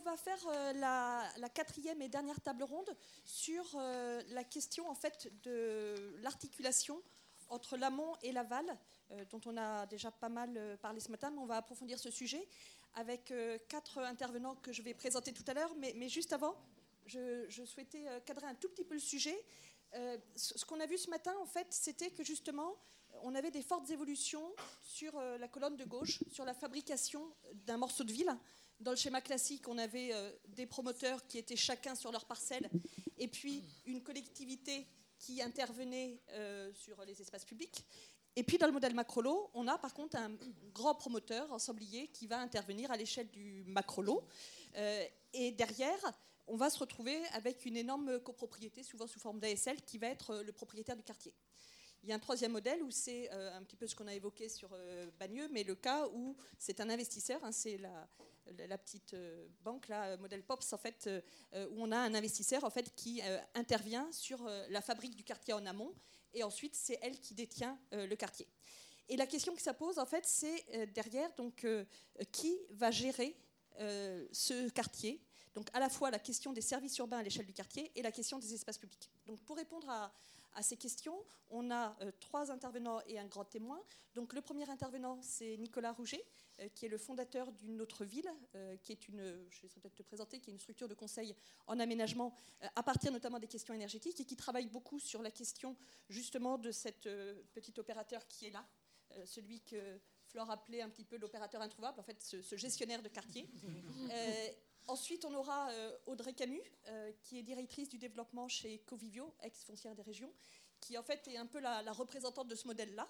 on va faire la, quatrième et dernière table ronde sur la question en fait de l'articulation entre l'amont et l'aval, dont on a déjà pas mal parlé ce matin, on va approfondir ce sujet avec quatre intervenants que je vais présenter tout à l'heure. Mais, juste avant, je, je, souhaitais cadrer un tout petit peu le sujet. ce qu'on a vu ce matin, en fait, c'était que justement, on avait des fortes évolutions sur euh, la colonne de gauche, sur la fabrication d'un morceau de ville. Dans le schéma classique, on avait euh, des promoteurs qui étaient chacun sur leur parcelle, et puis une collectivité qui intervenait euh, sur les espaces publics. Et puis dans le modèle macrolo, on a par contre un grand promoteur ensemblier qui va intervenir à l'échelle du macrolo. et derrière, on va se retrouver avec une énorme copropriété, souvent sous forme d'ASL, qui va être le propriétaire du quartier. Il y a un troisième modèle où c'est euh, un petit peu ce qu'on a évoqué sur euh, Bagneux, mais le cas où c'est un investisseur, hein, c'est la, petite euh, banque, là, modèle POPS, en fait, où on a un investisseur en fait, qui intervient sur la fabrique du quartier en amont, et ensuite c'est elle qui détient le quartier. Et la question que ça pose, en fait, c'est derrière, donc, qui va gérer ce quartier? Donc à la fois la question des services urbains à l'échelle du quartier et la question des espaces publics. Donc pour répondre à, à ces questions. On a euh, trois intervenants et un grand témoin. Donc le premier intervenant, c'est Nicolas Rouget, euh, qui est le fondateur d'une autre ville, euh, qui est une, je vais peut-être te présenter, qui est une structure de conseil en aménagement à partir notamment des questions énergétiques et qui travaille beaucoup sur la question justement de cet petit opérateur qui est là, celui que Flore appelait un petit peu l'opérateur introuvable, en fait ce, ce gestionnaire de quartier. Ensuite, on aura euh, Audrey Camus, euh, qui est directrice du développement chez Covivio, ex-foncière des régions, qui en fait est un peu la, représentante de ce modèle-là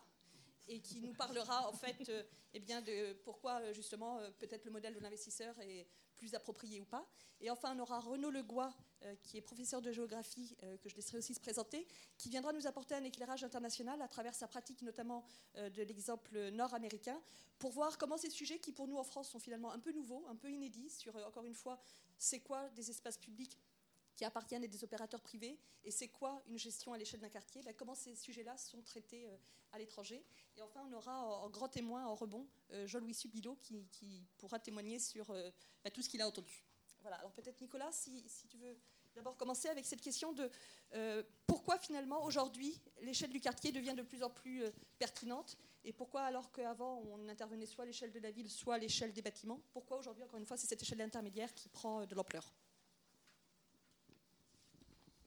et qui nous parlera en fait euh, eh bien, de pourquoi justement peut-être le modèle de l'investisseur est plus approprié ou pas. Et enfin, on aura Renaud Legois, qui est professeur de géographie, euh, que je laisserai aussi se présenter, qui viendra nous apporter un éclairage international à travers sa pratique notamment euh, de l'exemple nord-américain, pour voir comment ces sujets qui pour nous en France sont finalement un peu nouveaux, un peu inédits, sur encore une fois, c'est quoi des espaces publics qui appartiennent à des opérateurs privés et c'est quoi une gestion à l'échelle d'un quartier, ben, comment ces sujets-là sont traités à l'étranger. Et enfin, on aura en, grand témoin, en rebond, Jean-Louis Subilo qui, pourra témoigner sur ben, tout ce qu'il a entendu. Voilà, alors peut-être Nicolas, si, tu veux d'abord commencer avec cette question de euh, pourquoi finalement aujourd'hui l'échelle du quartier devient de plus en plus euh, pertinente et pourquoi alors qu'avant on intervenait soit à l'échelle de la ville, soit l'échelle des bâtiments, pourquoi aujourd'hui encore une fois c'est cette échelle intermédiaire qui prend euh, de l'ampleur?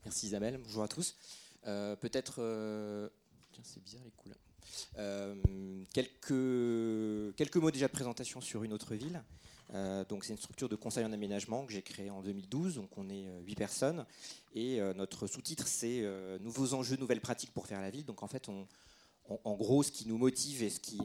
Merci Isabelle, bonjour à tous. Peut-être... C'est bizarre les couleurs. quelques mots déjà de présentation sur une autre ville. Euh, donc c'est une structure de conseil en aménagement que j'ai créée en 2012. Donc on est 8 euh, personnes et euh, notre sous-titre c'est nouveaux enjeux, nouvelles pratiques pour faire la ville. Donc en fait en gros, ce qui nous motive et ce qui,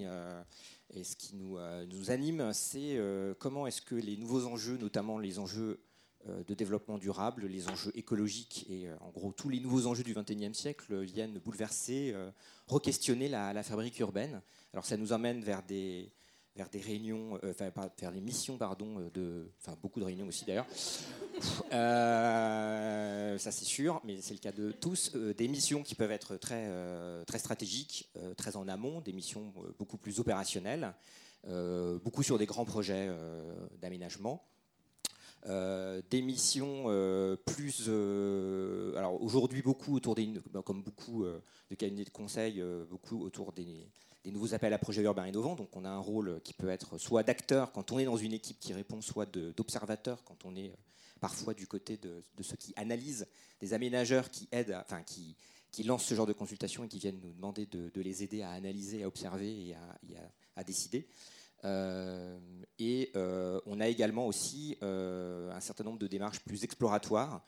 nous, anime, c'est comment est-ce que les nouveaux enjeux, notamment les enjeux de développement durable, les enjeux écologiques et en gros tous les nouveaux enjeux du XXIe siècle viennent bouleverser, re-questionner la, fabrique urbaine. Alors ça nous emmène vers des, vers des réunions, euh, enfin vers des missions, pardon, euh, de, enfin beaucoup de réunions aussi d'ailleurs. Euh, ça c'est sûr, mais c'est le cas de tous. des missions qui peuvent être très, très stratégiques, très en amont, des missions beaucoup plus opérationnelles, beaucoup sur des grands projets d'aménagement. des missions plus, alors aujourd'hui beaucoup autour des, comme beaucoup de cabinets de conseil, beaucoup autour des, des nouveaux appels à projets urbains innovants. Donc on a un rôle qui peut être soit d'acteur quand on est dans une équipe qui répond, soit d'observateur quand on est euh, parfois du côté de, ceux qui analysent, des aménageurs qui aident, enfin qui, qui lancent ce genre de consultation et qui viennent nous demander de, les aider à analyser, à observer et à, décider. Euh, et euh, on a également aussi un certain nombre de démarches plus exploratoires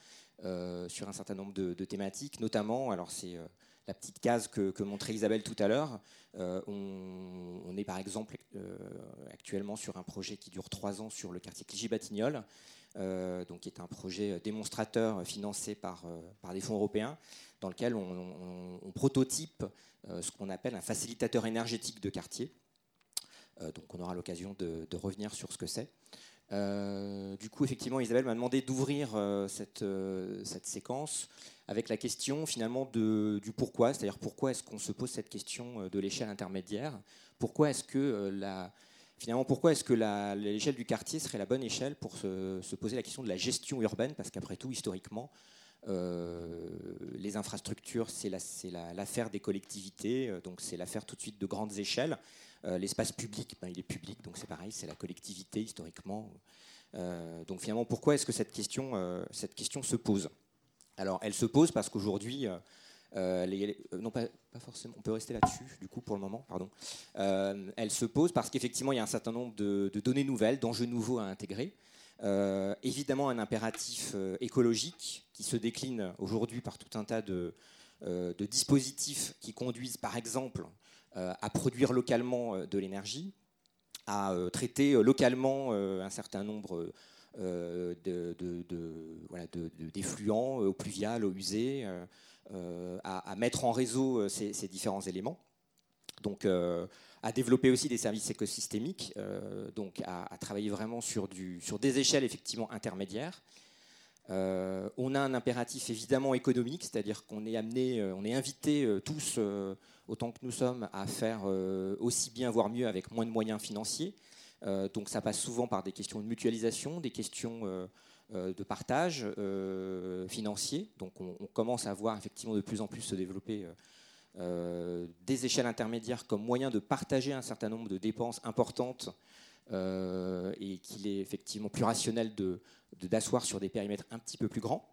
sur un certain nombre de, de thématiques, notamment, alors c'est la petite case que, montrait Isabelle tout à l'heure. Euh, on, est par exemple euh, actuellement sur un projet qui dure trois ans sur le quartier Clichy-Batignolles, euh, donc qui est un projet démonstrateur financé par, des fonds européens, dans lequel on, prototype ce qu'on appelle un facilitateur énergétique de quartier. donc on aura l'occasion de, revenir sur ce que c'est. du coup, effectivement, Isabelle m'a demandé d'ouvrir cette séquence avec la question finalement du pourquoi, c'est-à-dire pourquoi est-ce qu'on se pose cette question euh, de l'échelle intermédiaire, pourquoi est-ce que euh, finalement, pourquoi est-ce que l'échelle du quartier serait la bonne échelle pour se, poser la question de la gestion urbaine? Parce qu'après tout, historiquement, les infrastructures, c'est l'affaire des collectivités, donc c'est l'affaire tout de suite de grandes échelles. L'espace public, ben, il est public, donc c'est pareil, c'est la collectivité historiquement. donc finalement, pourquoi est-ce que cette question se pose? Alors, elle se pose parce qu'aujourd'hui, euh, euh, non, pas, forcément, on peut rester là-dessus, du coup, pour le moment, pardon. Euh, elle se pose parce qu'effectivement, il y a un certain nombre de, données nouvelles, d'enjeux nouveaux à intégrer. évidemment, un impératif écologique qui se décline aujourd'hui par tout un tas de, de, dispositifs qui conduisent, par exemple, à produire localement de l'énergie, à traiter localement un certain nombre de, d'effluents eau pluviale, eau usée, euh, à, mettre en réseau euh, ces, différents éléments. Donc, euh, à développer aussi des services écosystémiques, donc à, travailler vraiment sur des échelles effectivement intermédiaires. on a un impératif évidemment économique, c'est-à-dire qu'on est amené, on est invité tous, autant que nous sommes, à faire aussi bien, voire mieux, avec moins de moyens financiers. Donc ça passe souvent par des questions de mutualisation, des questions euh, de partage euh, financier. Donc on, commence à voir effectivement de plus en plus se développer euh, des échelles intermédiaires comme moyen de partager un certain nombre de dépenses importantes et qu'il est effectivement plus rationnel d'asseoir sur des périmètres un petit peu plus grands.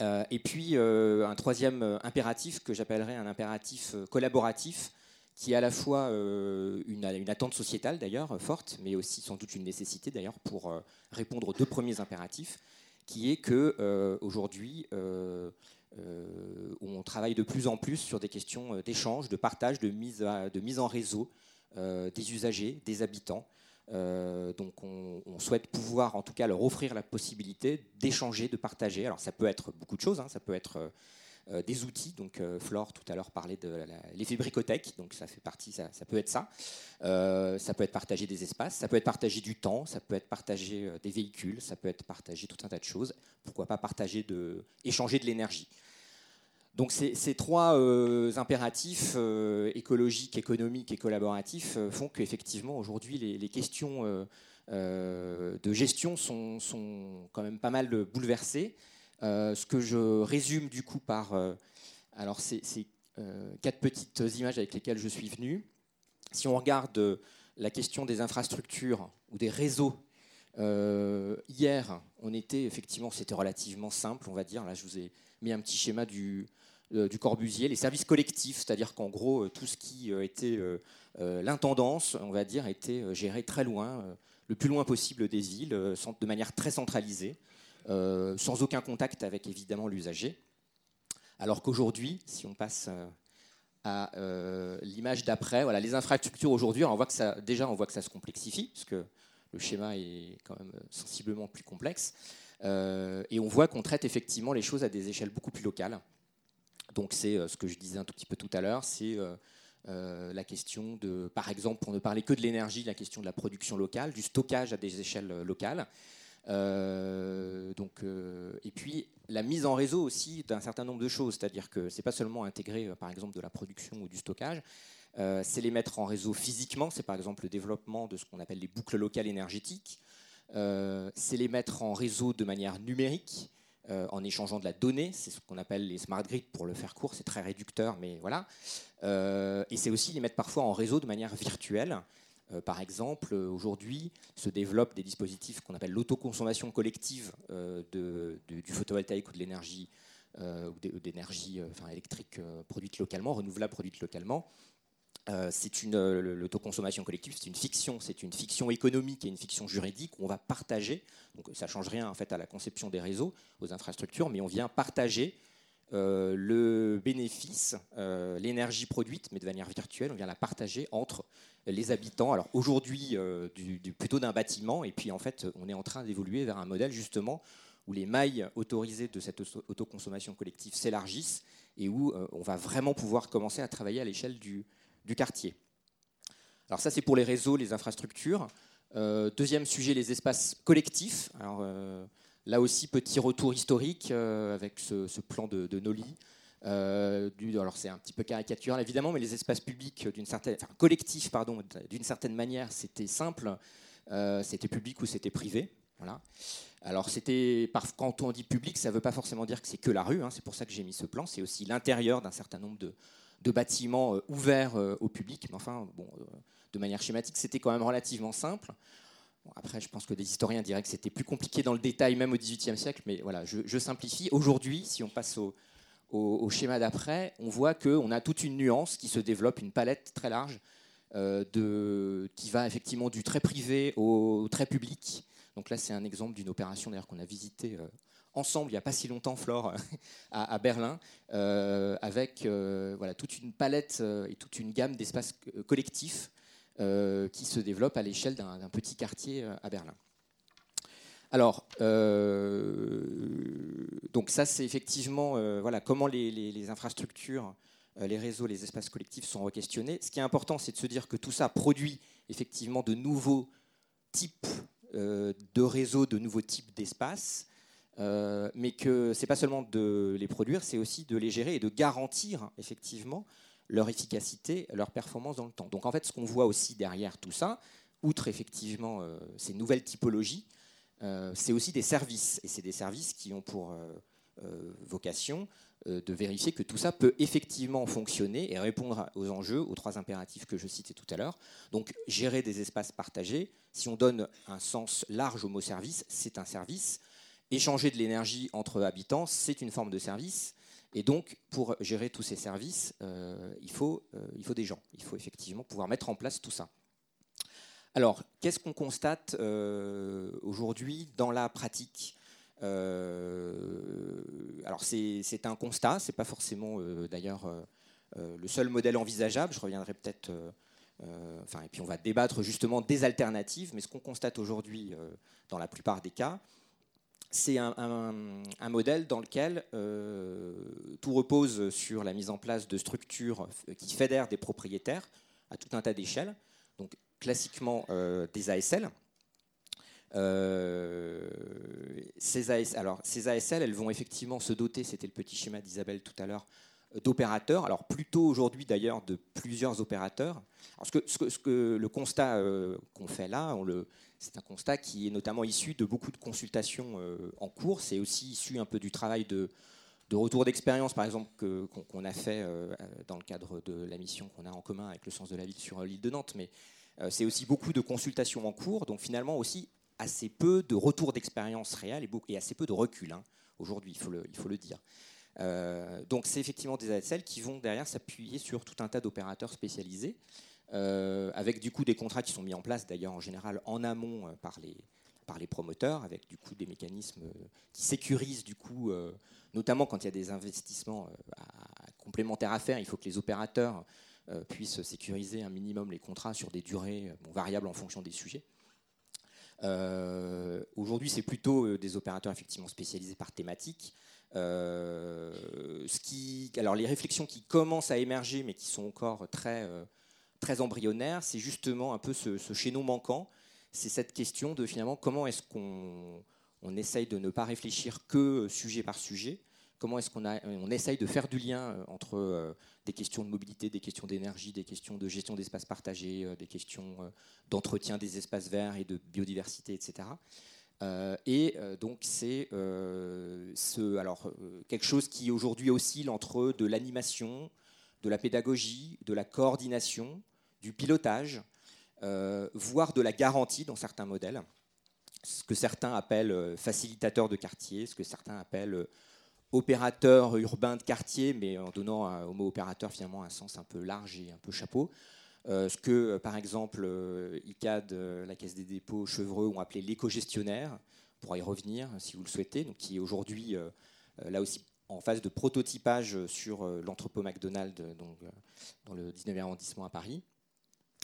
et puis un troisième impératif que j'appellerais un impératif collaboratif qui est à la fois euh, une, attente sociétale d'ailleurs forte, mais aussi sans doute une nécessité d'ailleurs pour euh, répondre aux deux premiers impératifs, qui est que euh, aujourd'hui on travaille de plus en plus sur des questions d'échange, de partage, de mise, de mise en réseau des usagers, des habitants. donc on, souhaite pouvoir en tout cas leur offrir la possibilité d'échanger, de partager. Alors ça peut être beaucoup de choses, hein. ça peut être euh, des outils. Donc euh, Flore tout à l'heure parlait de l'effet bricothèque, donc ça fait partie, ça, peut être ça. Euh, ça peut être partager des espaces, ça peut être partager du temps, ça peut être partager des véhicules, ça peut être partager tout un tas de choses. Pourquoi pas partager de, échanger de l'énergie. Donc ces, trois impératifs écologiques, économiques et collaboratifs font qu'effectivement aujourd'hui les, questions de gestion sont, sont, quand même pas mal bouleversées. Euh, ce que je résume du coup par... Euh, alors c'est euh, quatre petites images avec lesquelles je suis venu. Si on regarde la question des infrastructures ou des réseaux, hier, on était effectivement, c'était relativement simple, on va dire. Là, je vous ai mis un petit schéma du, du Corbusier, les services collectifs, c'est-à-dire qu'en gros, tout ce qui était l'intendance, on va dire, était géré très loin, le plus loin possible des villes, de manière très centralisée. Euh, sans aucun contact avec évidemment l'usager. Alors qu'aujourd'hui, si on passe euh, à euh, l'image d'après, voilà, les infrastructures aujourd'hui, on voit que ça, déjà on voit que ça se complexifie, puisque le schéma est quand même sensiblement plus complexe. et on voit qu'on traite effectivement les choses à des échelles beaucoup plus locales. Donc c'est ce que je disais un tout petit peu tout à l'heure, c'est la question de, par exemple, pour ne parler que de l'énergie, la question de la production locale, du stockage à des échelles locales. Euh, donc, euh, et puis la mise en réseau aussi d'un certain nombre de choses, c'est-à-dire que c'est pas seulement intégrer euh, par exemple de la production ou du stockage, c'est les mettre en réseau physiquement, c'est par exemple le développement de ce qu'on appelle les boucles locales énergétiques, c'est les mettre en réseau de manière numérique, en échangeant de la donnée, c'est ce qu'on appelle les smart grids pour le faire court, c'est très réducteur, mais voilà. et c'est aussi les mettre parfois en réseau de manière virtuelle, euh, par exemple, aujourd'hui se développent des dispositifs qu'on appelle l'autoconsommation collective euh, du photovoltaïque ou de l'énergie euh, d'énergie électrique produite localement, renouvelable produite localement. c'est une l'autoconsommation collective, c'est une fiction, c'est une fiction économique et une fiction juridique où on va partager. Donc ça change rien en fait à la conception des réseaux, aux infrastructures, mais on vient partager le bénéfice, l'énergie produite, mais de manière virtuelle, on vient la partager entre les habitants. Alors aujourd'hui, euh, plutôt d'un bâtiment, et puis en fait, on est en train d'évoluer vers un modèle justement où les mailles autorisées de cette autoconsommation collective s'élargissent et où euh, on va vraiment pouvoir commencer à travailler à l'échelle du, quartier. Alors ça, c'est pour les réseaux, les infrastructures. Euh, deuxième sujet, les espaces collectifs. Alors là aussi, petit retour historique avec ce, plan de, de Noli. Du, alors c'est un petit peu caricatural évidemment, mais les espaces publics d'une certaine, collectifs pardon, d'une certaine manière, c'était simple, c'était public ou c'était privé. Voilà. Alors, c'était quand on dit public, ça ne veut pas forcément dire que c'est que la rue. Hein, c'est pour ça que j'ai mis ce plan. C'est aussi l'intérieur d'un certain nombre de, bâtiments euh, ouverts euh, au public. Mais enfin, bon, euh, de manière schématique, c'était quand même relativement simple. après, je pense que des historiens diraient que c'était plus compliqué dans le détail, même au XVIIIe siècle. Mais voilà, je, simplifie. Aujourd'hui, si on passe au, schéma d'après, on voit qu'on a toute une nuance qui se développe, une palette très large de, qui va effectivement du très privé au très public donc là, c'est un exemple d'une opération d'ailleurs qu'on a visitée euh, ensemble il n'y a pas si longtemps, Flore, à, Berlin, euh, avec euh, voilà, toute une palette et toute une gamme d'espaces collectifs qui se développent à l'échelle d'un petit quartier à Berlin. Alors, donc ça, c'est effectivement voilà, comment les, infrastructures, les réseaux, les espaces collectifs sont requestionnés. Ce qui est important, c'est de se dire que tout ça produit effectivement de nouveaux types euh, de réseaux, de nouveaux types d'espaces, euh, mais que c'est pas seulement de les produire, c'est aussi de les gérer et de garantir effectivement leur efficacité, leur performance dans le temps. Donc en fait, ce qu'on voit aussi derrière tout ça, outre effectivement euh, ces nouvelles typologies, c'est aussi des services, et c'est des services qui ont pour vocation euh, de vérifier que tout ça peut effectivement fonctionner et répondre aux enjeux, aux trois impératifs que je citais tout à l'heure. Donc gérer des espaces partagés, si on donne un sens large au mot service, c'est un service. Échanger de l'énergie entre habitants, c'est une forme de service. Et donc, pour gérer tous ces services, euh, euh, il faut des gens. Il faut effectivement pouvoir mettre en place tout ça. Alors, qu'est-ce qu'on constate aujourd'hui dans la pratique euh, alors c'est un constat, c'est pas forcément euh, d'ailleurs euh, le seul modèle envisageable. Je reviendrai peut-être. enfin, et puis on va débattre justement des alternatives. Mais ce qu'on constate aujourd'hui, dans la plupart des cas, c'est un, un, modèle dans lequel tout repose sur la mise en place de structures qui fédèrent des propriétaires à tout un tas d'échelles. Donc classiquement des ASL, euh, ces, alors, ces ASL, elles vont effectivement se doter, c'était le petit schéma d'Isabelle tout à l'heure, d'opérateurs, alors plutôt aujourd'hui d'ailleurs de plusieurs opérateurs. que, ce, que, le constat euh, qu'on fait là, c'est un constat qui est notamment issu de beaucoup de consultations euh, en cours, c'est aussi issu un peu du travail de, de retour d'expérience, par exemple, qu'on a fait dans le cadre de la mission qu'on a en commun avec le sens de la ville sur l'île de Nantes, mais c'est aussi beaucoup de consultations en cours, donc finalement aussi assez peu de retour d'expérience réelle et, assez peu de recul hein, aujourd'hui, il, faut le, dire. Euh, donc c'est effectivement des ASL qui vont derrière s'appuyer sur tout un tas d'opérateurs spécialisés, euh, avec du coup des contrats qui sont mis en place d'ailleurs en général en amont euh, par, les, par les promoteurs, avec du coup des mécanismes qui sécurisent du coup, notamment quand il y a des investissements complémentaires à faire, il faut que les opérateurs puissent sécuriser un minimum les contrats sur des durées variables en fonction des sujets. Euh, aujourd'hui, c'est plutôt euh, des opérateurs effectivement spécialisés par thématique. Euh, alors les réflexions qui commencent à émerger, mais qui sont encore très, très embryonnaires, c'est justement un peu ce, ce chaînon manquant. C'est cette question de finalement comment est-ce qu'on on essaye de ne pas réfléchir que sujet par sujet, comment est-ce qu'on on essaye de faire du lien euh, entre euh, des questions de mobilité, des questions d'énergie, des questions de gestion d'espaces partagés, euh, des questions d'entretien des espaces verts et de biodiversité, etc. et donc c'est ce, quelque chose qui aujourd'hui oscille entre de l'animation, de la pédagogie, de la coordination, du pilotage, voire de la garantie dans certains modèles ce que certains appellent facilitateur de quartier, ce que certains appellent opérateur urbain de quartier, mais en donnant au mot opérateur finalement un sens un peu large et un peu chapeau. Euh, ce que, euh, par exemple, euh, ICAD, la Caisse des dépôts, Chevreux ont appelé l'éco-gestionnaire, on pourra y revenir si vous le souhaitez, donc qui est aujourd'hui là aussi en phase de prototypage sur l'entrepôt McDonald's donc, dans le 19e arrondissement à Paris,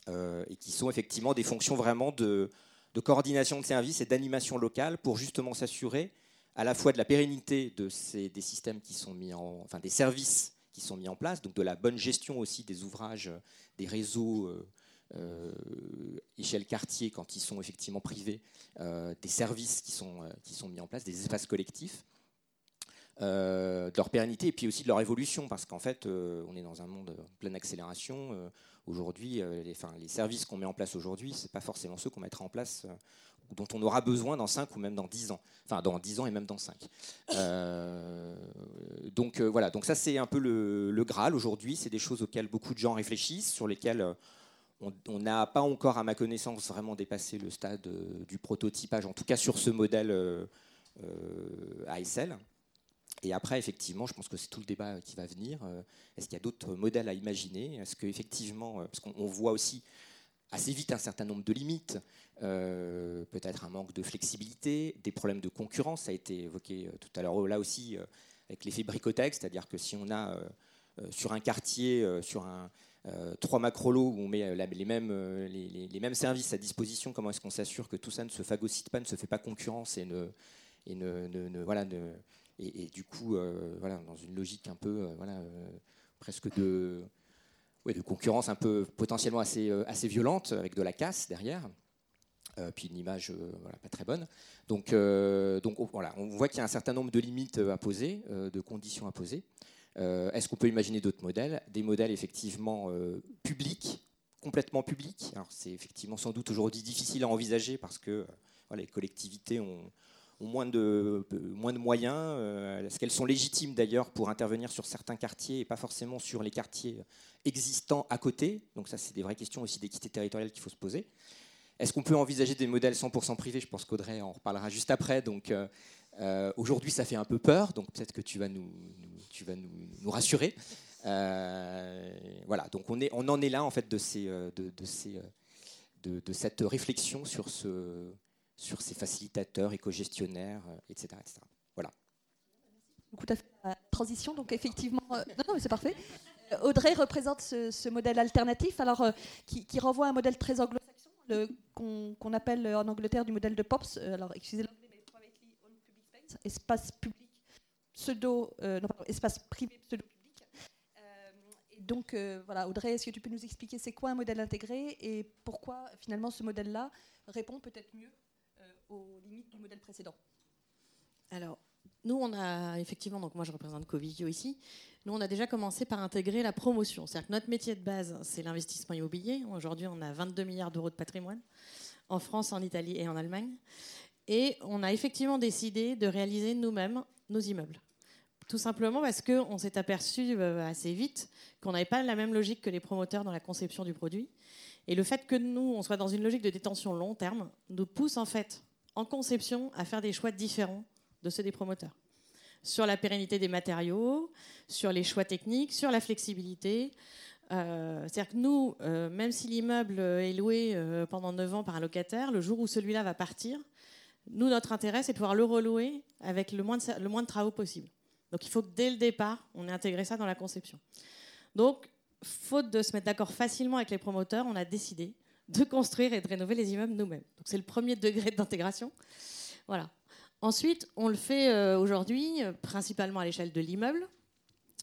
et qui sont effectivement des fonctions vraiment de coordination de services et d'animation locale pour justement s'assurer à la fois de la pérennité de ces, des systèmes qui sont mis en, enfin des services qui sont mis en place, donc de la bonne gestion aussi des ouvrages, des réseaux euh, euh échelle quartier quand ils sont effectivement privés, euh, des services qui sont, euh, qui sont mis en place, des espaces collectifs. de leur pérennité et puis aussi de leur évolution, parce qu'en fait, on est dans un monde en pleine accélération. aujourd'hui, les, les, services qu'on met en place aujourd'hui, ce pas forcément ceux qu'on mettra en place dont on aura besoin dans 5 ou même dans 10 ans. Enfin, dans 10 ans et même dans 5. Euh, donc euh, voilà, donc ça c'est un peu le, Graal aujourd'hui. C'est des choses auxquelles beaucoup de gens réfléchissent, sur lesquelles euh, on n'a pas encore, à ma connaissance, vraiment dépassé le stade du prototypage, en tout cas sur ce modèle ASL. Et après, effectivement, je pense que c'est tout le débat qui va venir. Est-ce qu'il y a d'autres modèles à imaginer? Est-ce qu'effectivement, parce qu'on voit aussi assez vite un certain nombre de limites, euh, peut-être un manque de flexibilité, des problèmes de concurrence, ça a été évoqué euh, tout à l'heure. Là aussi euh, avec l'effet bricotex, c'est-à-dire que si on a sur un quartier, sur un, trois macrolos où on met les, mêmes, les, mêmes services à disposition, comment est-ce qu'on s'assure que tout ça ne se phagocyte pas, ne se fait pas concurrence et ne, et ne, voilà, et, du coup, voilà, dans une logique un peu voilà, presque de de concurrence un peu potentiellement assez, euh, assez violente, avec de la casse derrière. Euh, puis une image euh, pas très bonne. Donc, donc oh, voilà, on voit qu'il y a un certain nombre de limites à poser, de conditions à poser. Est-ce qu'on peut imaginer d'autres modèles? Des modèles effectivement publics, complètement publics. Alors c'est effectivement sans doute aujourd'hui difficile à envisager parce que les collectivités ont, ont moins de, moins de moyens euh, Est-ce qu'elles sont légitimes d'ailleurs pour intervenir sur certains quartiers et pas forcément sur les quartiers existants à côté? Donc ça, c'est des vraies questions aussi d'équité territoriale qu'il faut se poser. Est-ce qu'on peut envisager des modèles 100% privés? Je pense qu'Audrey en reparlera juste après. Donc euh, euh, aujourd'hui, ça fait un peu peur, donc peut-être que tu vas nous, tu vas nous, nous rassurer. voilà, donc on, est, on en est là en fait de, ces, de, ces, de cette réflexion sur ce, sur ces facilitateurs, éco-gestionnaires, etc., euh, etc. Voilà. Tout à fait la transition, donc effectivement, euh, non, non, c'est parfait. Euh, Audrey représente ce, modèle alternatif, alors qui, renvoie à un modèle très anglo-saxon, qu'on appelle en Angleterre du modèle de POPS. alors, excusez moi mais Privately Owned Public Space, espace public pseudo, non, pardon, espace privé pseudo public. et donc, voilà, Audrey, est-ce que tu peux nous expliquer c'est quoi un modèle intégré et pourquoi finalement ce modèle-là répond peut-être mieux limites du modèle précédent Alors, nous, on a effectivement, donc moi je représente Covigio ici, nous on a déjà commencé par intégrer la promotion. C'est-à-dire que notre métier de base, c'est l'investissement immobilier. Aujourd'hui, on a 22 milliards d'euros de patrimoine en France, en Italie et en Allemagne. Et on a effectivement décidé de réaliser nous-mêmes nos immeubles. Tout simplement parce qu'on s'est aperçu euh, assez vite qu'on n'avait pas la même logique que les promoteurs dans la conception du produit. Et le fait que nous, on soit dans une logique de détention long terme, nous pousse en fait en conception à faire des choix différents de ceux des promoteurs. Sur la pérennité des matériaux, sur les choix techniques, sur la flexibilité. Euh, c'est-à-dire que nous, euh, même si l'immeuble est loué euh, pendant 9 ans par un locataire, le jour où celui-là va partir, nous, notre intérêt, c'est de pouvoir le relouer avec le moins, de, le moins de travaux possible. Donc il faut que dès le départ, on ait intégré ça dans la conception. Donc, faute de se mettre d'accord facilement avec les promoteurs, on a décidé de construire et de rénover les immeubles nous-mêmes. Donc c'est le premier degré d'intégration. Voilà. Ensuite, on le fait euh, aujourd'hui euh, principalement à l'échelle de l'immeuble.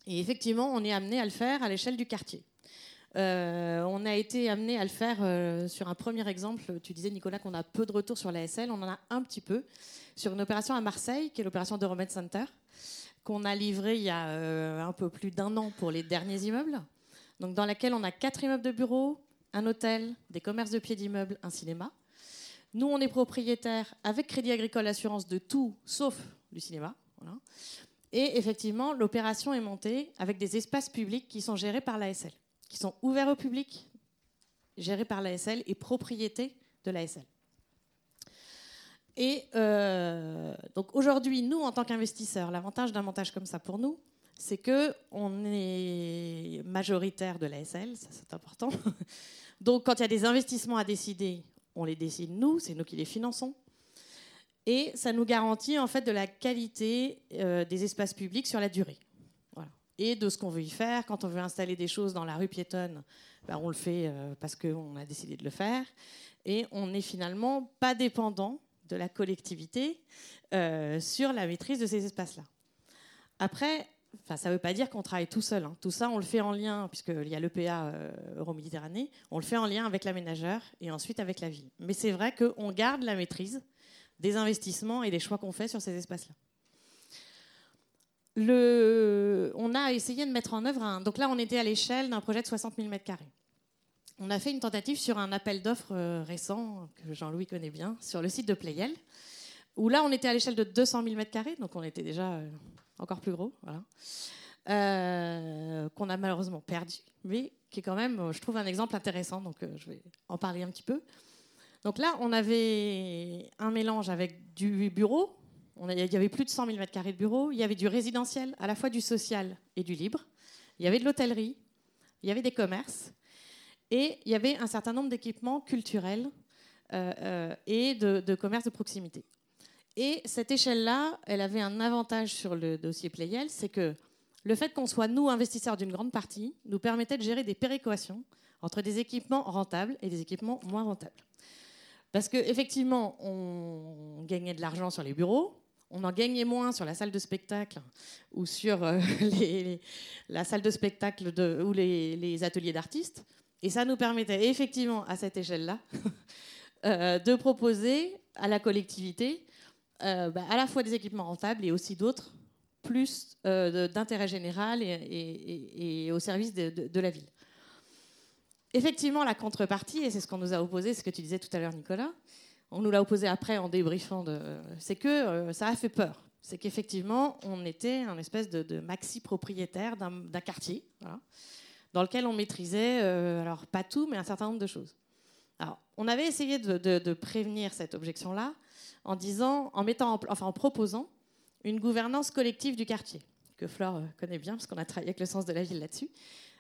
Et effectivement, on est amené à le faire à l'échelle du quartier. Euh, on a été amené à le faire sur un premier exemple. Tu disais, Nicolas, qu'on a peu de retours sur la SL. On en a un petit peu sur une opération à Marseille, qui est l'opération de Remède Center, qu'on a livrée il y a un peu plus d'un an pour les derniers immeubles. Donc, dans laquelle on a quatre immeubles de bureaux, un hôtel, des commerces de pieds d'immeubles, un cinéma. Nous, on est propriétaire avec Crédit Agricole Assurance de tout, sauf du cinéma. Et effectivement, l'opération est montée avec des espaces publics qui sont gérés par l'ASL, qui sont ouverts au public, gérés par l'ASL et propriété de l'ASL. Et euh, donc aujourd'hui, nous, en tant qu'investisseurs, l'avantage d'un montage comme ça pour nous, c'est que on est majoritaire de l'ASL, ça c'est important. Donc quand il y a des investissements à décider, on les décide nous, c'est nous qui les finançons. Et ça nous garantit en fait de la qualité euh, des espaces publics sur la durée. Et de ce qu'on veut y faire. Quand on veut installer des choses dans la rue piétonne, ben, on le fait euh, parce qu'on a décidé de le faire. Et on n'est finalement pas dépendant de la collectivité euh, sur la maîtrise de ces espaces-là. Après, ça ne veut pas dire qu'on travaille tout seul. Hein. Tout ça, on le fait en lien, puisqu'il y a l'EPA euh, Euroméditerranée, on le fait en lien avec l'aménageur et ensuite avec la ville. Mais c'est vrai qu'on garde la maîtrise des investissements et des choix qu'on fait sur ces espaces-là. on a essayé de mettre en œuvre un. Donc là, on était à l'échelle d'un projet de 60 000 m2. On a fait une tentative sur un appel d'offres euh, récent, que Jean-Louis connaît bien, sur le site de Playel, où là, on était à l'échelle de 200 000 m2, donc on était déjà euh, encore plus gros, voilà. Euh, qu'on a malheureusement perdu, mais qui est quand même, je trouve, un exemple intéressant, donc je vais en parler un petit peu. Donc là, on avait un mélange avec du bureau, il y avait plus de 100 000 m2 de bureaux, il y avait du résidentiel, à la fois du social et du libre, il y avait de l'hôtellerie, il y avait des commerces, et il y avait un certain nombre d'équipements culturels euh, euh, et de commerces de proximité. Et cette échelle-là, elle avait un avantage sur le dossier Playel, c'est que le fait qu'on soit, nous, investisseurs d'une grande partie, nous permettait de gérer des péréquations entre des équipements rentables et des équipements moins rentables. Parce qu'effectivement, on gagnait de l'argent sur les bureaux, on en gagnait moins sur la salle de spectacle ou sur euh, la salle de spectacle ou les, ateliers d'artistes. Et ça nous permettait effectivement, à cette échelle-là, euh, de proposer à la collectivité euh, bah, à la fois des équipements rentables et aussi d'autres, plus d'intérêt général et, au service de, la ville. Effectivement, la contrepartie, et c'est ce qu'on nous a opposé, ce que tu disais tout à l'heure, Nicolas, on nous l'a opposé après en débriefant, c'est que euh, ça a fait peur. C'est qu'effectivement, on était un espèce de, maxi propriétaire d'un, quartier, dans lequel on maîtrisait, euh, alors pas tout, mais un certain nombre de choses. Alors, on avait essayé de, prévenir cette objection-là en disant, en mettant, enfin, en proposant une gouvernance collective du quartier, que Flore euh, connaît bien, parce qu'on a travaillé avec le sens de la ville là-dessus,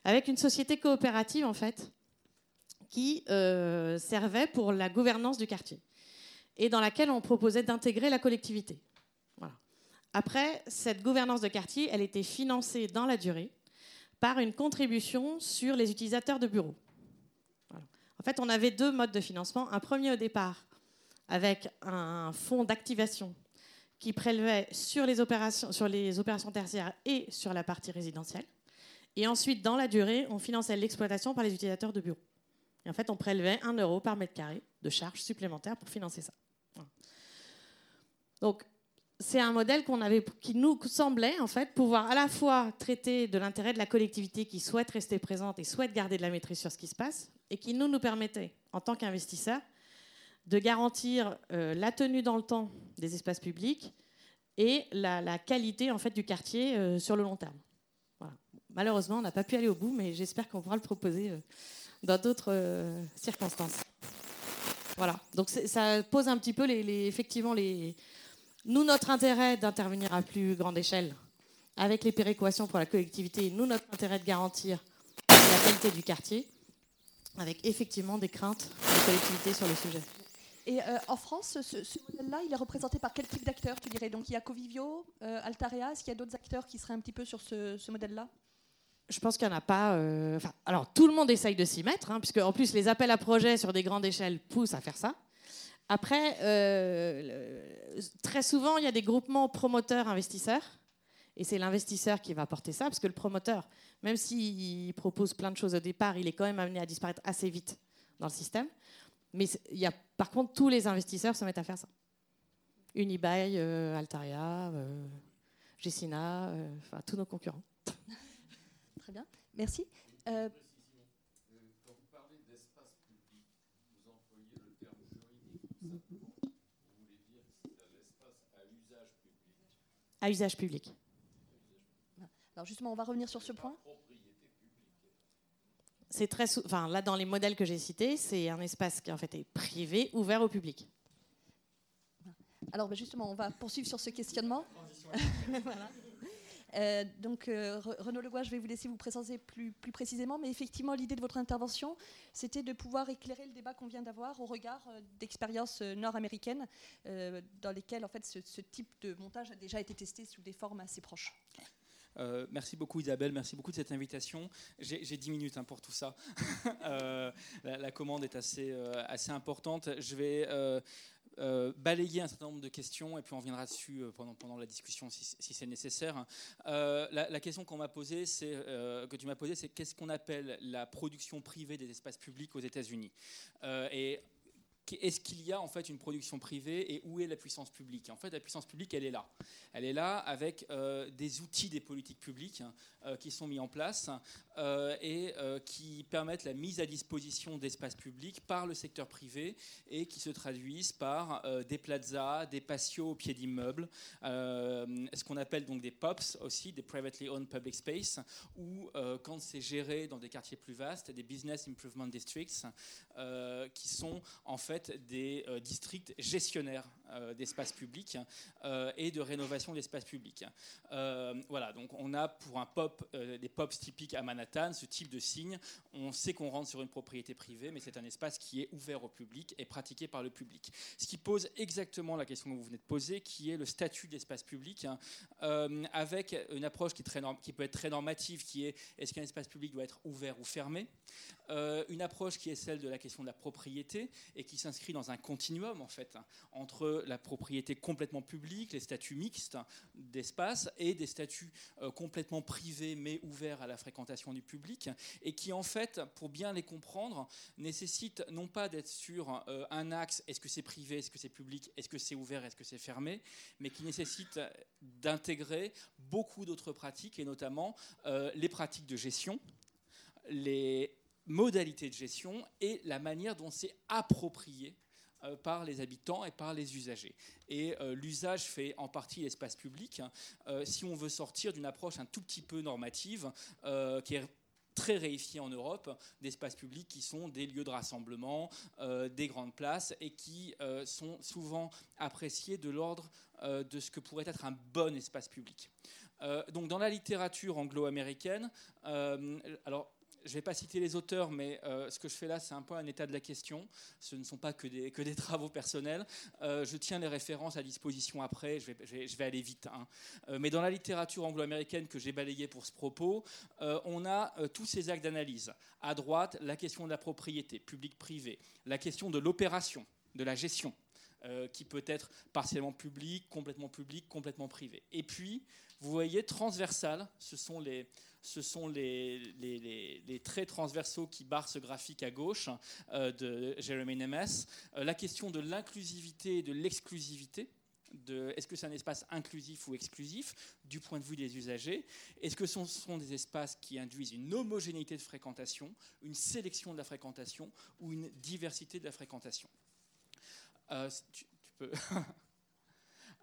avec une société coopérative, en fait, qui servait pour la gouvernance du quartier et dans laquelle on proposait d'intégrer la collectivité. Après, cette gouvernance de quartier, elle était financée dans la durée par une contribution sur les utilisateurs de bureaux. En fait, on avait deux modes de financement. Un premier au départ, avec un fonds d'activation qui prélevait sur les, opérations, sur les opérations tertiaires et sur la partie résidentielle. Et ensuite, dans la durée, on finançait l'exploitation par les utilisateurs de bureaux. Et en fait, on prélevait un euro par mètre carré de charges supplémentaires pour financer ça. Donc, c'est un modèle qu'on avait, qui nous semblait en fait pouvoir à la fois traiter de l'intérêt de la collectivité qui souhaite rester présente et souhaite garder de la maîtrise sur ce qui se passe, et qui nous nous permettait, en tant qu'investisseurs, de garantir euh, la tenue dans le temps des espaces publics et la, qualité en fait du quartier euh, sur le long terme. Malheureusement, on n'a pas pu aller au bout, mais j'espère qu'on pourra le proposer euh, dans d'autres circonstances. Voilà. Donc ça pose un petit peu les, effectivement les. Nous, notre intérêt d'intervenir à plus grande échelle avec les péréquations pour la collectivité, nous, notre intérêt de garantir la qualité du quartier, avec effectivement des craintes de collectivité sur le sujet. Et euh, en France, ce, modèle-là, il est représenté par quel type d'acteurs, tu dirais? Donc il y a Covivio, euh, Altaria, est-ce qu'il y a d'autres acteurs qui seraient un petit peu sur ce modèle-là? Je pense qu'il n'y en a pas. Euh, alors, tout le monde essaye de s'y mettre, hein, puisque en plus, les appels à projets sur des grandes échelles poussent à faire ça. Après, euh, très souvent, il y a des groupements promoteurs-investisseurs, et c'est l'investisseur qui va porter ça, parce que le promoteur, même s'il propose plein de choses au départ, il est quand même amené à disparaître assez vite dans le système. Mais il y a, par contre, tous les investisseurs se mettent à faire ça. Unibail, euh, Altaria, Gessina, enfin tous nos concurrents. Très bien, merci. Euh, Quand vous parlez d'espace public, vous employez le terme juridique. Vous voulez dire que c'est l'espace à usage public À usage public. Alors justement, on va revenir sur ce point. C'est très, enfin là dans les modèles que j'ai cités, c'est un espace qui en fait est privé, ouvert au public. Alors ben, justement, on va poursuivre sur ce questionnement. voilà. Euh, donc, euh, Renaud Legois, je vais vous laisser vous présenter plus, plus précisément, mais effectivement, l'idée de votre intervention, c'était de pouvoir éclairer le débat qu'on vient d'avoir au regard euh, d'expériences nord-américaines, dans lesquelles en fait, ce, type de montage a déjà été testé sous des formes assez proches. Merci beaucoup Isabelle, merci beaucoup de cette invitation. J'ai 10 minutes hein, pour tout ça. la, commande est assez, assez importante. Je vais euh, balayer un certain nombre de questions et puis on reviendra dessus euh, pendant, la discussion si, c'est nécessaire. Euh, la, question qu'on m'a posée, que tu m'as posée, c'est qu'est-ce qu'on appelle la production privée des espaces publics aux États-Unis? Est-ce qu'il y a en fait une production privée et où est la puissance publique? En fait, la puissance publique, elle est là. Elle est là avec euh, des outils des politiques publiques euh, qui sont mis en place euh, et qui permettent la mise à disposition d'espaces publics par le secteur privé et qui se traduisent par des plazas, des patios au pied d'immeubles, ce qu'on appelle donc des POPs aussi, des privately owned public space, ou quand c'est géré dans des quartiers plus vastes, des business improvement districts, qui sont en fait des districts gestionnaires d'espaces publics et de rénovation d'espaces publics. voilà, donc on a pour un pop, des pops typiques à Manhattan, ce type de signe. On sait qu'on rentre sur une propriété privée, mais c'est un espace qui est ouvert au public et pratiqué par le public. Ce qui pose exactement la question que vous venez de poser, qui est le statut d'espace public, hein, avec une approche qui, est très peut être très normative, qui est est-ce qu'un espace public doit être ouvert ou fermé? Une approche qui est celle de la question de la propriété et qui s'inscrit dans un continuum en fait hein, entre la propriété complètement publique, les statuts mixtes d'espace et des statuts euh, complètement privés mais ouverts à la fréquentation du public et qui en fait, pour bien les comprendre, nécessitent non pas d'être sur euh, un axe est-ce que c'est privé, est-ce que c'est public, est-ce que c'est ouvert, est-ce que c'est fermé, mais qui nécessitent d'intégrer beaucoup d'autres pratiques et notamment euh, les pratiques de gestion, les modalités de gestion et la manière dont c'est approprié euh, par les habitants et par les usagers. Et euh, l'usage fait en partie l'espace public. Euh, si on veut sortir d'une approche un tout petit peu normative, qui est très réifiée en Europe, d'espaces publics qui sont des lieux de rassemblement, des grandes places, et qui sont souvent appréciés de l'ordre de ce que pourrait être un bon espace public. donc dans la littérature anglo-américaine, alors je ne vais pas citer les auteurs, mais euh, ce que je fais là, c'est un peu un état de la question. Ce ne sont pas que des, travaux personnels. Euh, je tiens les références à disposition après, je vais, aller vite. Hein. Euh, mais dans la littérature anglo-américaine que j'ai balayée pour ce propos, on a tous ces actes d'analyse. À droite, la question de la propriété, public-privé, la question de l'opération, de la gestion. qui peut être partiellement public, complètement public, complètement privé. Et puis, vous voyez, transversal, ce sont les, ce sont les, traits transversaux qui barrent ce graphique à gauche euh, de Jeremy Nemes. Euh, la question de l'inclusivité et de l'exclusivité. Est-ce que c'est un espace inclusif ou exclusif du point de vue des usagers Est-ce que ce sont des espaces qui induisent une homogénéité de fréquentation, une sélection de la fréquentation ou une diversité de la fréquentation euh,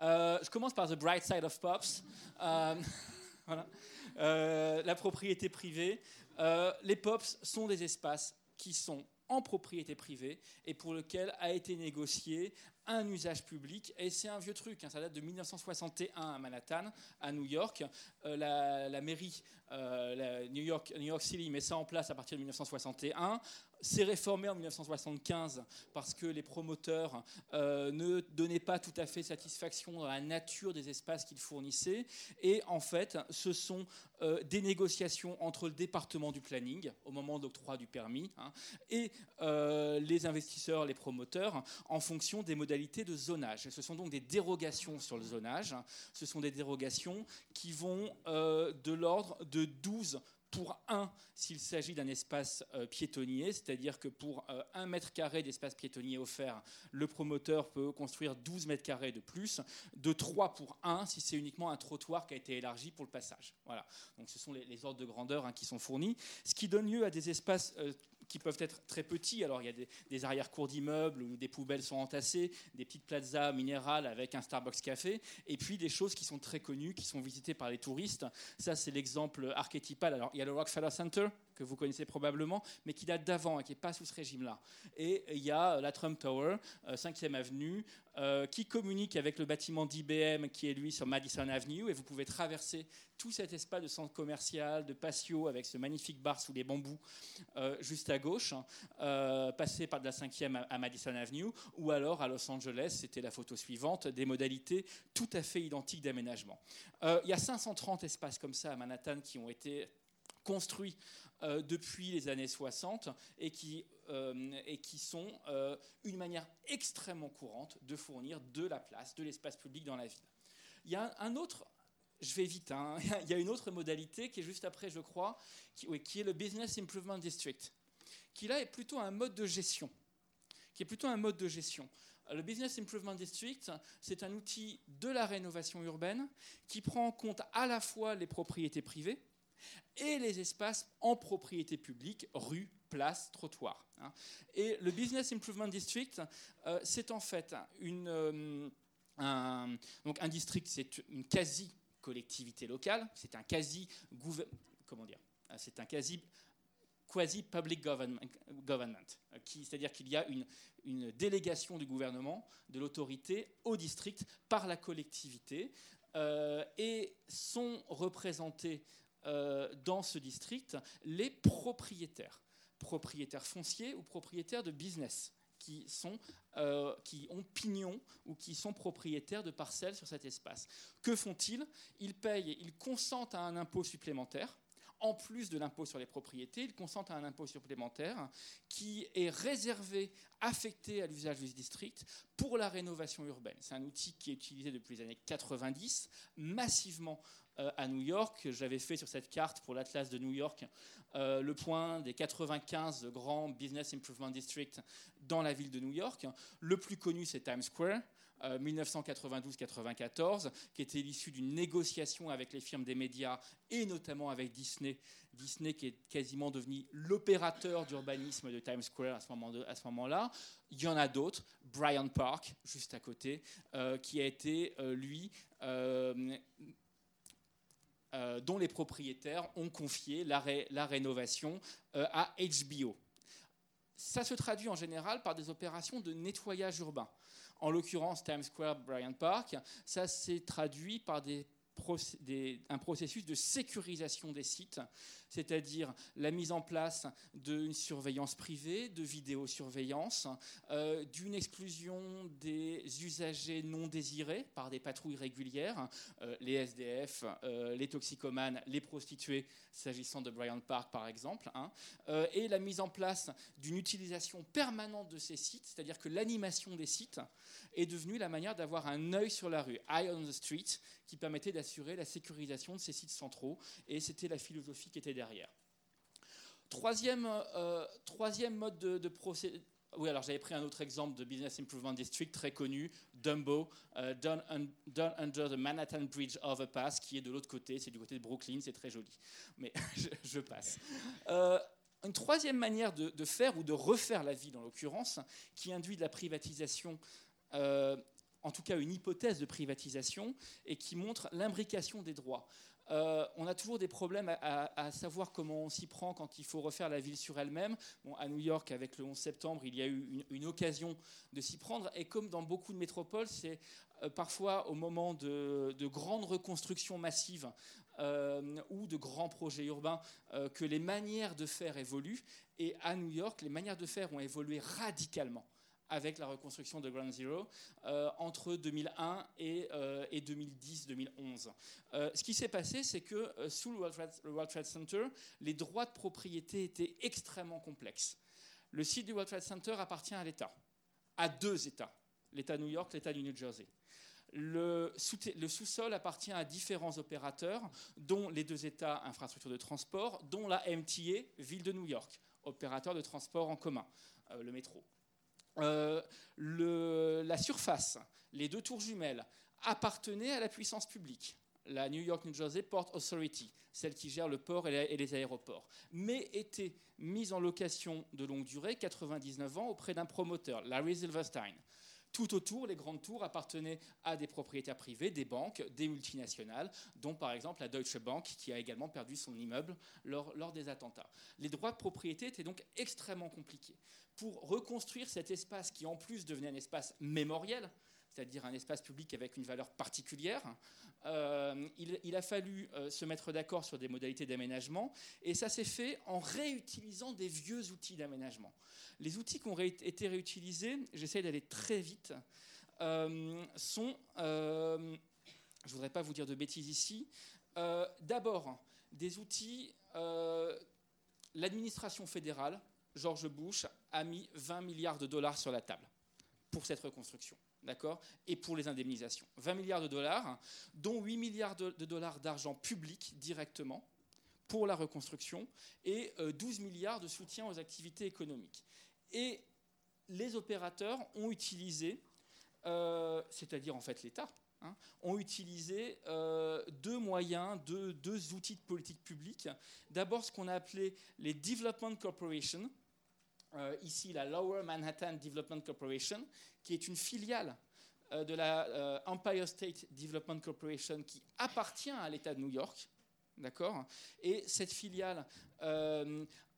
je commence par The Bright Side of Pops. Euh, la propriété privée. Euh, les POPs sont des espaces qui sont en propriété privée et pour lequel a été négocié un usage public. Et c'est un vieux truc, hein, ça date de 1961 à Manhattan, à New York. Euh, la, mairie, New, York, New York City met ça en place à partir de 1961. C'est réformé en 1975 parce que les promoteurs euh, ne donnaient pas tout à fait satisfaction dans la nature des espaces qu'ils fournissaient. Et en fait, ce sont euh, des négociations entre le département du planning, au moment d'octroi du permis, hein, et euh, les investisseurs, les promoteurs, en fonction des modalités de zonage. ce sont donc des dérogations sur le zonage. Ce sont des dérogations qui vont de l'ordre de 12 pour un s'il s'agit d'un espace euh, piétonnier, c'est-à-dire que pour euh, un mètre carré d'espace piétonnier offert, le promoteur peut construire 12 mètres carrés de plus, de 3 pour 1 si c'est uniquement un trottoir qui a été élargi pour le passage. Voilà. Donc ce sont les, ordres de grandeur hein, qui sont fournis, ce qui donne lieu à des espaces euh, qui peuvent être très petits. Alors il y a des, des arrière-cours d'immeubles où des poubelles sont entassées, des petites plazas minérales avec un Starbucks café, et puis des choses qui sont très connues, qui sont visitées par les touristes. Ça, c'est l'exemple archétypal. Alors il y a le Rockefeller Center que vous connaissez probablement, mais qui date d'avant et qui n'est pas sous ce régime-là. Et il y a la Trump Tower, 5e euh, avenue, euh, qui communique avec le bâtiment d'IBM qui est lui sur Madison Avenue et vous pouvez traverser tout cet espace de centre commercial, de patio avec ce magnifique bar sous les bambous euh, juste à gauche, euh, passer par de la 5e à, Madison Avenue ou alors à Los Angeles, c'était la photo suivante, des modalités tout à fait identiques d'aménagement. il y a 530 espaces comme ça à Manhattan qui ont été construits depuis les années 60 et qui euh, et qui sont euh, une manière extrêmement courante de fournir de la place, de l'espace public dans la ville. Il y a un autre, je vais vite, hein, il y a une autre modalité qui est juste après, je crois, qui, qui est le Business Improvement District, qui là est plutôt un mode de gestion qui est plutôt un mode de gestion. Le Business Improvement District, c'est un outil de la rénovation urbaine qui prend en compte à la fois les propriétés privées et les espaces en propriété publique, rues, places, trottoirs. hein. Et le Business Improvement District, euh, c'est en fait une, euh, un, donc un district, c'est une quasi collectivité locale, c'est un quasi comment dire, Ah, c'est un quasi quasi public government, euh, c'est-à-dire qu'il y a une, délégation du gouvernement, de l'autorité au district par la collectivité, euh, et sont représentés euh, dans ce district les propriétaires, propriétaires fonciers ou propriétaires de business qui, sont, euh, qui ont pignon ou qui sont propriétaires de parcelles sur cet espace. Que font-ils? Ils payent, ils consentent à un impôt supplémentaire. En plus de l'impôt sur les propriétés, ils consentent à un impôt supplémentaire qui est réservé, affecté à l'usage du district pour la rénovation urbaine. C'est un outil qui est utilisé depuis les années 90, massivement à New York. J'avais fait sur cette carte pour l'Atlas de New York euh, le point des 95 grands Business Improvement Districts dans la ville de New York. Le plus connu, c'est Times Square. euh, 1992-94, qui était l'issue d'une négociation avec les firmes des médias et notamment avec Disney. Disney qui est quasiment devenu l'opérateur d'urbanisme de Times Square à ce moment-là. Il y en a d'autres. Bryant Park, juste à côté, euh, qui a été, euh, lui, euh, dont les propriétaires ont confié la, ré- la rénovation euh, à HBO. Ça se traduit en général par des opérations de nettoyage urbain. En l'occurrence, Times Square, Bryant Park, ça s'est traduit par un processus de sécurisation des sites, c'est-à-dire la mise en place d'une surveillance privée, de vidéosurveillance, euh, d'une exclusion des usagers non désirés par des patrouilles régulières, euh, les SDF, euh, les toxicomanes, les prostituées, s'agissant de Bryant Park par exemple, hein, et la mise en place d'une utilisation permanente de ces sites, c'est-à-dire que l'animation des sites est devenue la manière d'avoir un œil sur la rue, eye on the street, qui permettait d'assurer la sécurisation de ces sites centraux, et c'était la philosophie qui était derrière. Troisième, euh, troisième mode de, de. Oui, alors j'avais pris un autre exemple de Business Improvement District très connu, Dumbo, euh, done, un- done under the Manhattan Bridge Overpass, qui est de l'autre côté, c'est du côté de Brooklyn, c'est très joli. Mais je, passe. Euh, une troisième manière de, de faire ou de refaire la ville, en l'occurrence, qui induit de la privatisation, euh, en tout cas une hypothèse de privatisation, et qui montre l'imbrication des droits. Euh, on a toujours des problèmes à, savoir comment on s'y prend quand il faut refaire la ville sur elle-même. À New York, avec le 11 septembre, il y a eu une, occasion de s'y prendre. Et comme dans beaucoup de métropoles, c'est euh, parfois au moment de, de grandes reconstructions massives euh, ou de grands projets urbains que les manières de faire évoluent. Et à New York, les manières de faire ont évolué radicalement avec la reconstruction de Ground Zero euh, entre 2001 et, euh, et 2010-2011. Euh, ce qui s'est passé, c'est que euh, sous le World, Trade, Center, les droits de propriété étaient extrêmement complexes. Le site du World Trade Center appartient à l'État, à deux États, l'État de New York, l'État du New Jersey. Le sous- le sous-sol appartient à différents opérateurs, dont les deux États infrastructures de transport, dont la MTA, ville de New York, opérateur de transport en commun, euh, le métro. Euh, la surface, les deux tours jumelles, appartenaient à la puissance publique, la New York New Jersey Port Authority, celle qui gère le port et et les aéroports, mais étaient mise en location de longue durée, 99 ans, auprès d'un promoteur, Larry Silverstein. Tout autour, les grandes tours appartenaient à des propriétaires privés, des banques, des multinationales, dont par exemple la Deutsche Bank, qui a également perdu son immeuble lors, des attentats. Les droits de propriété étaient donc extrêmement compliqués. Pour reconstruire cet espace qui en plus devenait un espace mémoriel, c'est-à-dire un espace public avec une valeur particulière, euh, il, a fallu euh, se mettre d'accord sur des modalités d'aménagement, et ça s'est fait en réutilisant des vieux outils d'aménagement. Les outils qui ont été réutilisés, j'essaie d'aller très vite, euh, sont, je ne voudrais pas vous dire de bêtises ici, d'abord des outils, l'administration fédérale, George Bush, a mis 20 milliards de dollars sur la table pour cette reconstruction. D'accord? Et pour les indemnisations. 20 milliards de dollars, dont 8 milliards de, dollars d'argent public directement pour la reconstruction et euh, 12 milliards de soutien aux activités économiques. Et les opérateurs ont utilisé, euh, c'est-à-dire en fait l'État, hein, ont utilisé euh, deux moyens, deux, deux, outils de politique publique. D'abord ce qu'on a appelé les Development Corporation, euh, ici la Lower Manhattan Development Corporation, qui est une filiale euh, de la euh, Empire State Development Corporation qui appartient à l'État de New York. D'accord? Et cette filiale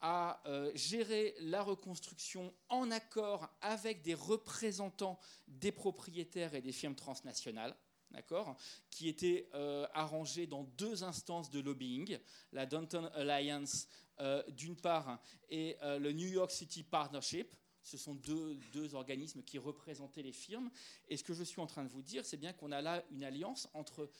a géré la reconstruction en accord avec des représentants des propriétaires et des firmes transnationales. D'accord? Qui étaient euh, dans deux instances de lobbying, la Downtown Alliance d'une part et euh, le New York City Partnership. Ce sont deux, deux organismes qui représentaient les firmes. Et ce que je suis en train de vous dire, c'est bien qu'on a là une alliance entre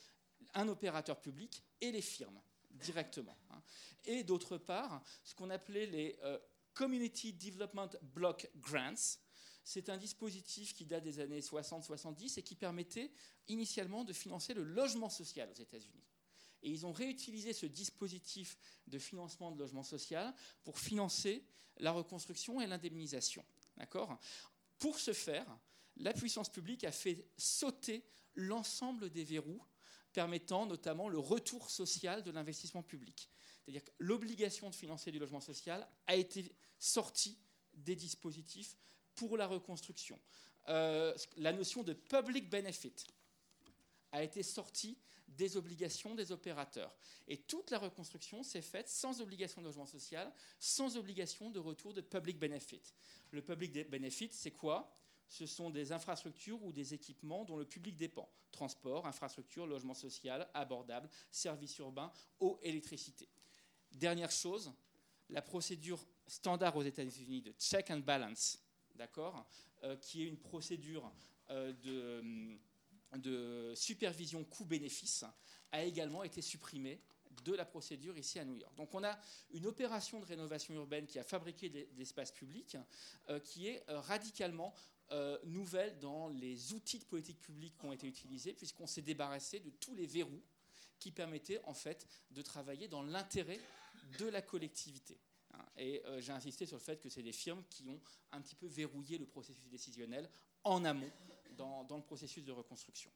un opérateur public et les firmes directement. hein. Et d'autre part, ce qu'on appelait les euh, Community Development Block Grants. C'est un dispositif qui date des années 60-70 et qui permettait initialement de financer le logement social aux États-Unis. Et ils ont réutilisé ce dispositif de financement de logement social pour financer la reconstruction et l'indemnisation. D'accord? Pour ce faire, la puissance publique a fait sauter l'ensemble des verrous permettant notamment le retour social de l'investissement public. C'est-à-dire que l'obligation de financer du logement social a été sortie des dispositifs pour la reconstruction. Euh, la notion de public benefit a été sortie des obligations des opérateurs. Et toute la reconstruction s'est faite sans obligation de logement social, sans obligation de retour de public benefit. Le public benefit, c'est quoi? Ce sont des infrastructures ou des équipements dont le public dépend. Transport, infrastructure, logement social, abordable, services urbains, eau, électricité. Dernière chose, la procédure standard aux États-Unis de check and balance, d'accord, euh, qui est une procédure euh, de, de supervision coût-bénéfice, a également été supprimée de la procédure ici à New York. Donc on a une opération de rénovation urbaine qui a fabriqué des espaces publics euh, qui est euh, radicalement euh, nouvelle dans les outils de politique publique qui ont été utilisés, puisqu'on s'est débarrassé de tous les verrous qui permettaient en fait de travailler dans l'intérêt de la collectivité. Hein. Et j'ai insisté sur le fait que c'est des firmes qui ont un petit peu verrouillé le processus décisionnel en amont dans, le processus de reconstruction.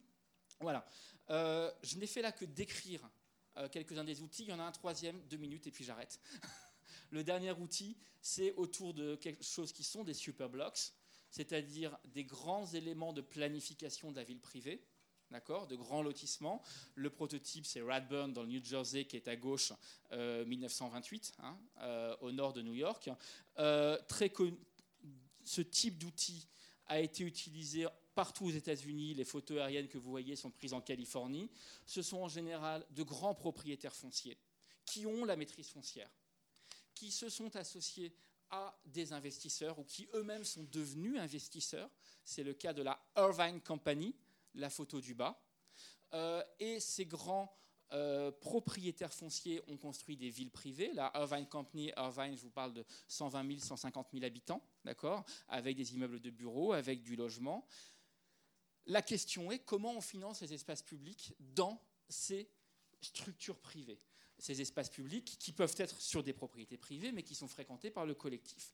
Voilà. Euh, je n'ai fait là que décrire euh, quelques-uns des outils. Il y en a un troisième, deux minutes, et puis j'arrête. le dernier outil, c'est autour de quelque chose qui sont des superblocks c'est-à-dire des grands éléments de planification de la ville privée, d'accord, de grands lotissements. Le prototype, c'est Radburn dans le New Jersey, qui est à gauche, euh, 1928, hein, euh, au nord de New York. Euh, très ce type d'outil a été utilisé partout aux États-Unis. Les photos aériennes que vous voyez sont prises en Californie. Ce sont en général de grands propriétaires fonciers qui ont la maîtrise foncière, qui se sont associés à des investisseurs ou qui eux-mêmes sont devenus investisseurs. C'est le cas de la Irvine Company, la photo du bas. Euh, et ces grands euh, propriétaires fonciers ont construit des villes privées. La Irvine Company, Irvine, je vous parle de 120 000, 150 000 habitants, d'accord, avec des immeubles de bureaux, avec du logement. La question est comment on finance les espaces publics dans ces structures privées ces espaces publics qui peuvent être sur des propriétés privées, mais qui sont fréquentés par le collectif.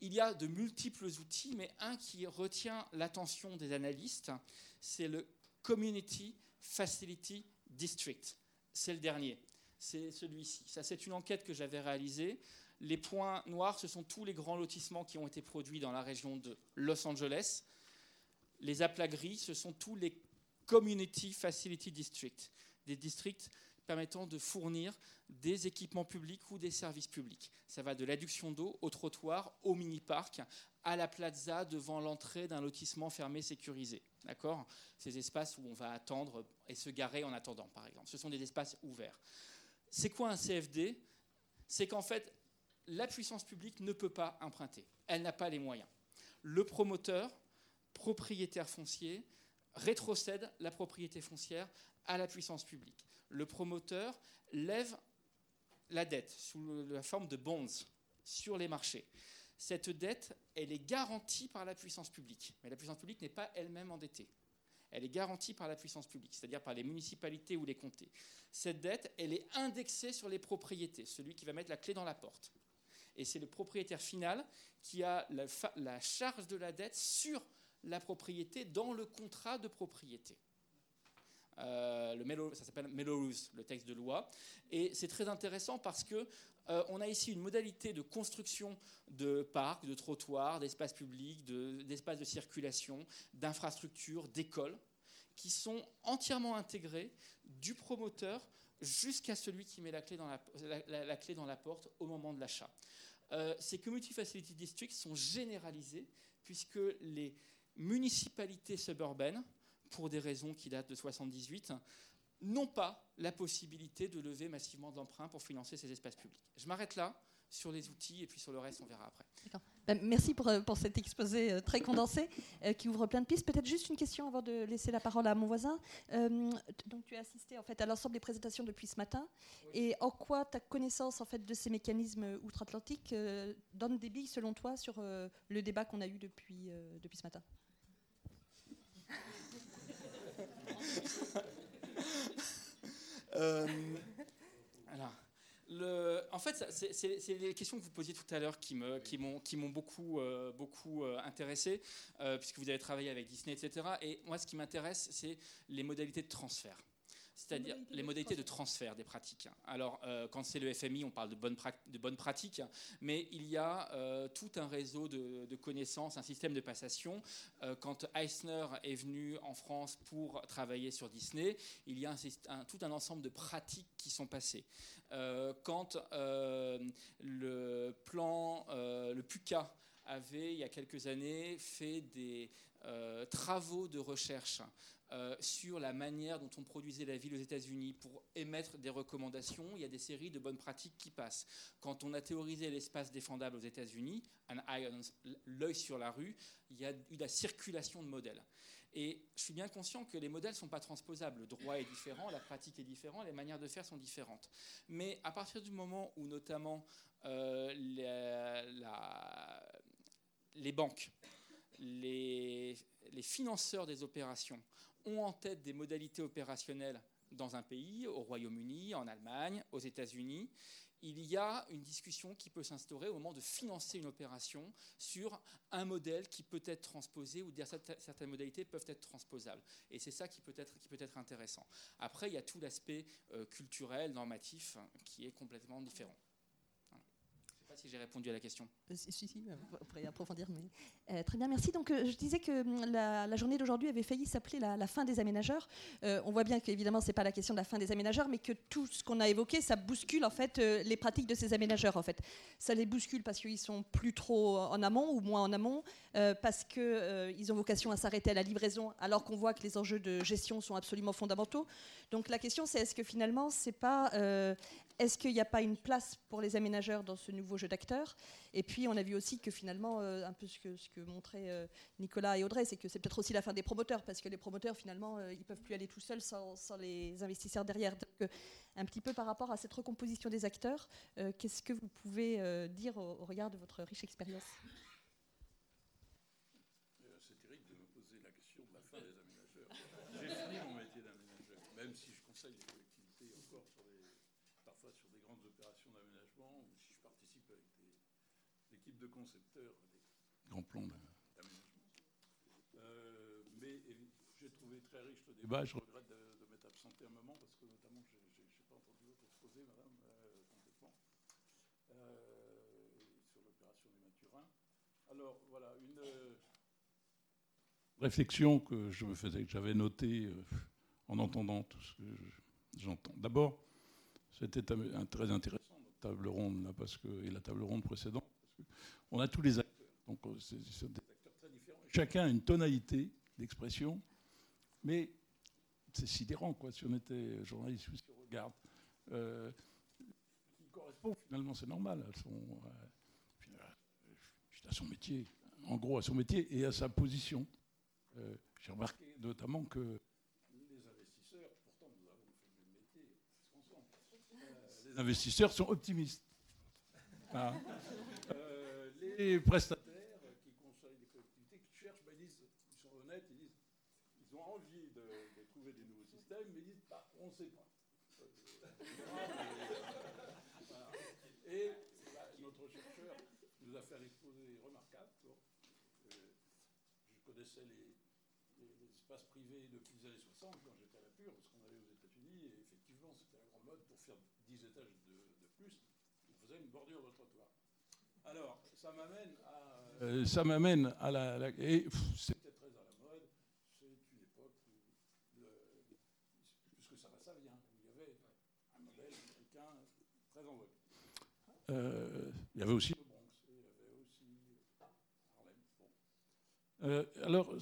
Il y a de multiples outils, mais un qui retient l'attention des analystes, c'est le Community Facility District. C'est le dernier, c'est celui-ci. Ça, c'est une enquête que j'avais réalisée. Les points noirs, ce sont tous les grands lotissements qui ont été produits dans la région de Los Angeles. Les aplats gris, ce sont tous les Community Facility Districts, des districts permettant de fournir des équipements publics ou des services publics. Ça va de l'adduction d'eau au trottoir, au mini-parc, à la plaza devant l'entrée d'un lotissement fermé sécurisé. D'accord? Ces espaces où on va attendre et se garer en attendant, par exemple. Ce sont des espaces ouverts. C'est quoi un CFD C'est qu'en fait, la puissance publique ne peut pas emprunter. Elle n'a pas les moyens. Le promoteur, propriétaire foncier, rétrocède la propriété foncière à la puissance publique le promoteur lève la dette sous la forme de bonds sur les marchés. Cette dette, elle est garantie par la puissance publique, mais la puissance publique n'est pas elle-même endettée. Elle est garantie par la puissance publique, c'est-à-dire par les municipalités ou les comtés. Cette dette, elle est indexée sur les propriétés, celui qui va mettre la clé dans la porte. Et c'est le propriétaire final qui a la, la charge de la dette sur la propriété dans le contrat de propriété. Euh, le Mello- ça s'appelle Melrose, le texte de loi. Et c'est très intéressant parce que euh, on a ici une modalité de construction de parcs, de trottoirs, d'espaces publics, de- d'espaces de, circulation, d'infrastructures, d'écoles, qui sont entièrement intégrés du promoteur jusqu'à celui qui met la clé dans la, la- la- la clé dans la porte au moment de l'achat. Euh, ces Community Facility Districts sont généralisés puisque les municipalités suburbaines, pour des raisons qui datent de 78, n'ont pas la possibilité de lever massivement de l'emprunt pour financer ces espaces publics. Je m'arrête là sur les outils et puis sur le reste, on verra après. Ben, merci pour, euh, pour cet exposé euh, très condensé euh, qui ouvre plein de pistes. Peut-être juste une question avant de laisser la parole à mon voisin. Euh, donc, tu as assisté en fait à l'ensemble des présentations depuis ce matin. Et en quoi ta connaissance en fait de ces mécanismes outre-Atlantique euh, donne des billes selon toi sur le débat qu'on a eu depuis, depuis ce matin? Euh, alors, le- en fait, c'est les questions que vous posiez tout à l'heure qui m'ont qui beaucoup, euh, beaucoup euh, intéressé, puisque vous avez travaillé avec Disney, etc. Et moi, ce qui m'intéresse, c'est les modalités de transfert. C'est-à-dire les modalités de transfert des pratiques. Alors, euh, quand c'est le FMI, on parle de bonnes, prac- de bonnes pratiques, mais il y a euh, tout un réseau de, de connaissances, un système de passation. Euh, quand Eisner est venu en France pour travailler sur Disney, il y a un syst- un- tout un ensemble de pratiques qui sont passées. Quand le plan, le PUCA avait, il y a quelques années, fait des euh, travaux de recherche euh, sur la manière dont on produisait la ville aux États-Unis pour émettre des recommandations, il y a des séries de bonnes pratiques qui passent. Quand on a théorisé l'espace défendable aux États-Unis, l'œil sur la rue, il y a eu la circulation de modèles. Et je suis bien conscient que les modèles ne sont pas transposables. Le droit est différent, la pratique est différente, les manières de faire sont différentes. Mais à partir du moment où notamment euh, les banques, les financeurs des opérations ont en tête des modalités opérationnelles dans un pays, au Royaume-Uni, en Allemagne, aux États-Unis, il y a une discussion qui peut s'instaurer au moment de financer une opération sur un modèle qui peut être transposé ou dire certaines modalités peuvent être transposables. Et c'est ça qui peut être, qui peut être intéressant. Après, il y a tout l'aspect euh, culturel, normatif, hein, qui est complètement différent. Voilà. Je ne sais pas si j'ai répondu à la question. Euh, Si, si, si, vous pourrez approfondir. Mais... Euh, très bien, merci. Donc, euh, je disais que hum, la, la journée d'aujourd'hui avait failli s'appeler la, la fin des aménageurs. Euh, on voit bien qu'évidemment, ce n'est pas la question de la fin des aménageurs, mais que tout ce qu'on a évoqué, ça bouscule en fait euh, les pratiques de ces aménageurs. En fait, ça les bouscule parce qu'ils sont plus trop en amont ou moins en amont, euh, parce que euh, ils ont vocation à s'arrêter à la livraison, alors qu'on voit que les enjeux de gestion sont absolument fondamentaux. Donc, la question, c'est est-ce que finalement, c'est pas euh, est-ce qu'il n'y a pas une place pour les aménageurs dans ce nouveau jeu d'acteurs? Et puis, on a vu aussi que finalement, euh, un peu ce que, montraient euh, Nicolas et Audrey, c'est que c'est peut-être aussi la fin des promoteurs, parce que les promoteurs, finalement, euh, ils ne peuvent plus aller tout seuls sans, les investisseurs derrière. Donc, un petit peu par rapport à cette recomposition des acteurs, qu'est-ce que vous pouvez dire au regard de votre riche expérience Euh, C'est terrible de me poser la question de la fin des aménageurs. J'ai fini mon métier d'aménageur, même si je conseille les collectivités encore sur des, parfois sur des grandes opérations d'aménagement, ou si je participe avec des concepteurs des grands plans d'a- d'aménagement. Euh, mais j'ai trouvé très riche le débat. Je regrette de, de m'être absenté un moment parce que notamment je n'ai pas entendu votre exposé, madame, euh, complètement, euh, sur l'opération des Mathurins. Alors voilà, une réflexion que je me faisais, que j'avais notée euh, en entendant tout ce que je- j'entends. D'abord, c'était très intéressant notre table ronde là, parce que et la table ronde précédente, on a tous les acteurs, donc euh, c'est différents. Chacun a une tonalité d'expression, mais c'est sidérant quoi. Si on était journaliste, qui regarde. Euh, qui correspond finalement, c'est normal. Euh, à son métier, en gros à son métier et à sa position. J'ai remarqué notamment que les investisseurs, sont optimistes. Voilà. Les prestataires qui conseillent les collectivités, qui cherchent, ben, ils, disent, ils sont honnêtes, ils disent ils ont envie de, de trouver des nouveaux systèmes, mais ils disent bah, on ne sait pas. Voilà. Et bah, notre chercheur a fait un exposé remarquable. Euh, je connaissais les, espaces privés depuis les années 60 quand j'étais à la Pure, parce qu'on allait aux États-Unis, et effectivement, c'était la grande mode pour faire 10 étages de, plus. On faisait une bordure de trottoir. Alors, ça m'amène à. Euh, ça m'amène à la. et c'était très à la mode. C'est une époque où. puisque ça va, ça vient. Il y avait un modèle américain très en vogue. Euh, il y avait aussi le Bronx, il y avait aussi Harlem. Euh, alors,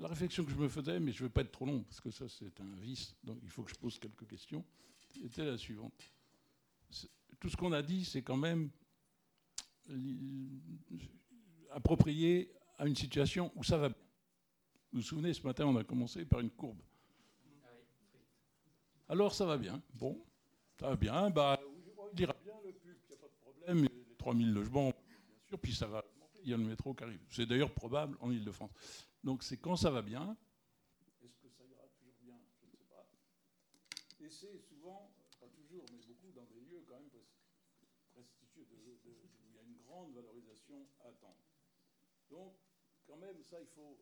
la réflexion que je me faisais, mais je ne veux pas être trop long, parce que ça c'est un vice, donc il faut que je pose quelques questions, était la suivante. Tout ce qu'on a dit, c'est quand même approprié à une situation où ça va bien. Vous vous souvenez, ce matin, on a commencé par une courbe. Alors ça va bien. Bon, ça va bien. Bah, il ira bien le pub, il n'y a pas de problème. Les 3000 logements, bien sûr, puis ça va. Il y a le métro qui arrive. C'est d'ailleurs probable en Ile-de-France. Donc c'est quand ça va bien. Est-ce que ça ira toujours bien? Je ne sais pas. Et c'est souvent, pas toujours, mais beaucoup dans des lieux quand même prestigieux, où il y a une grande valorisation à attendre. Donc, quand même, ça, il faut.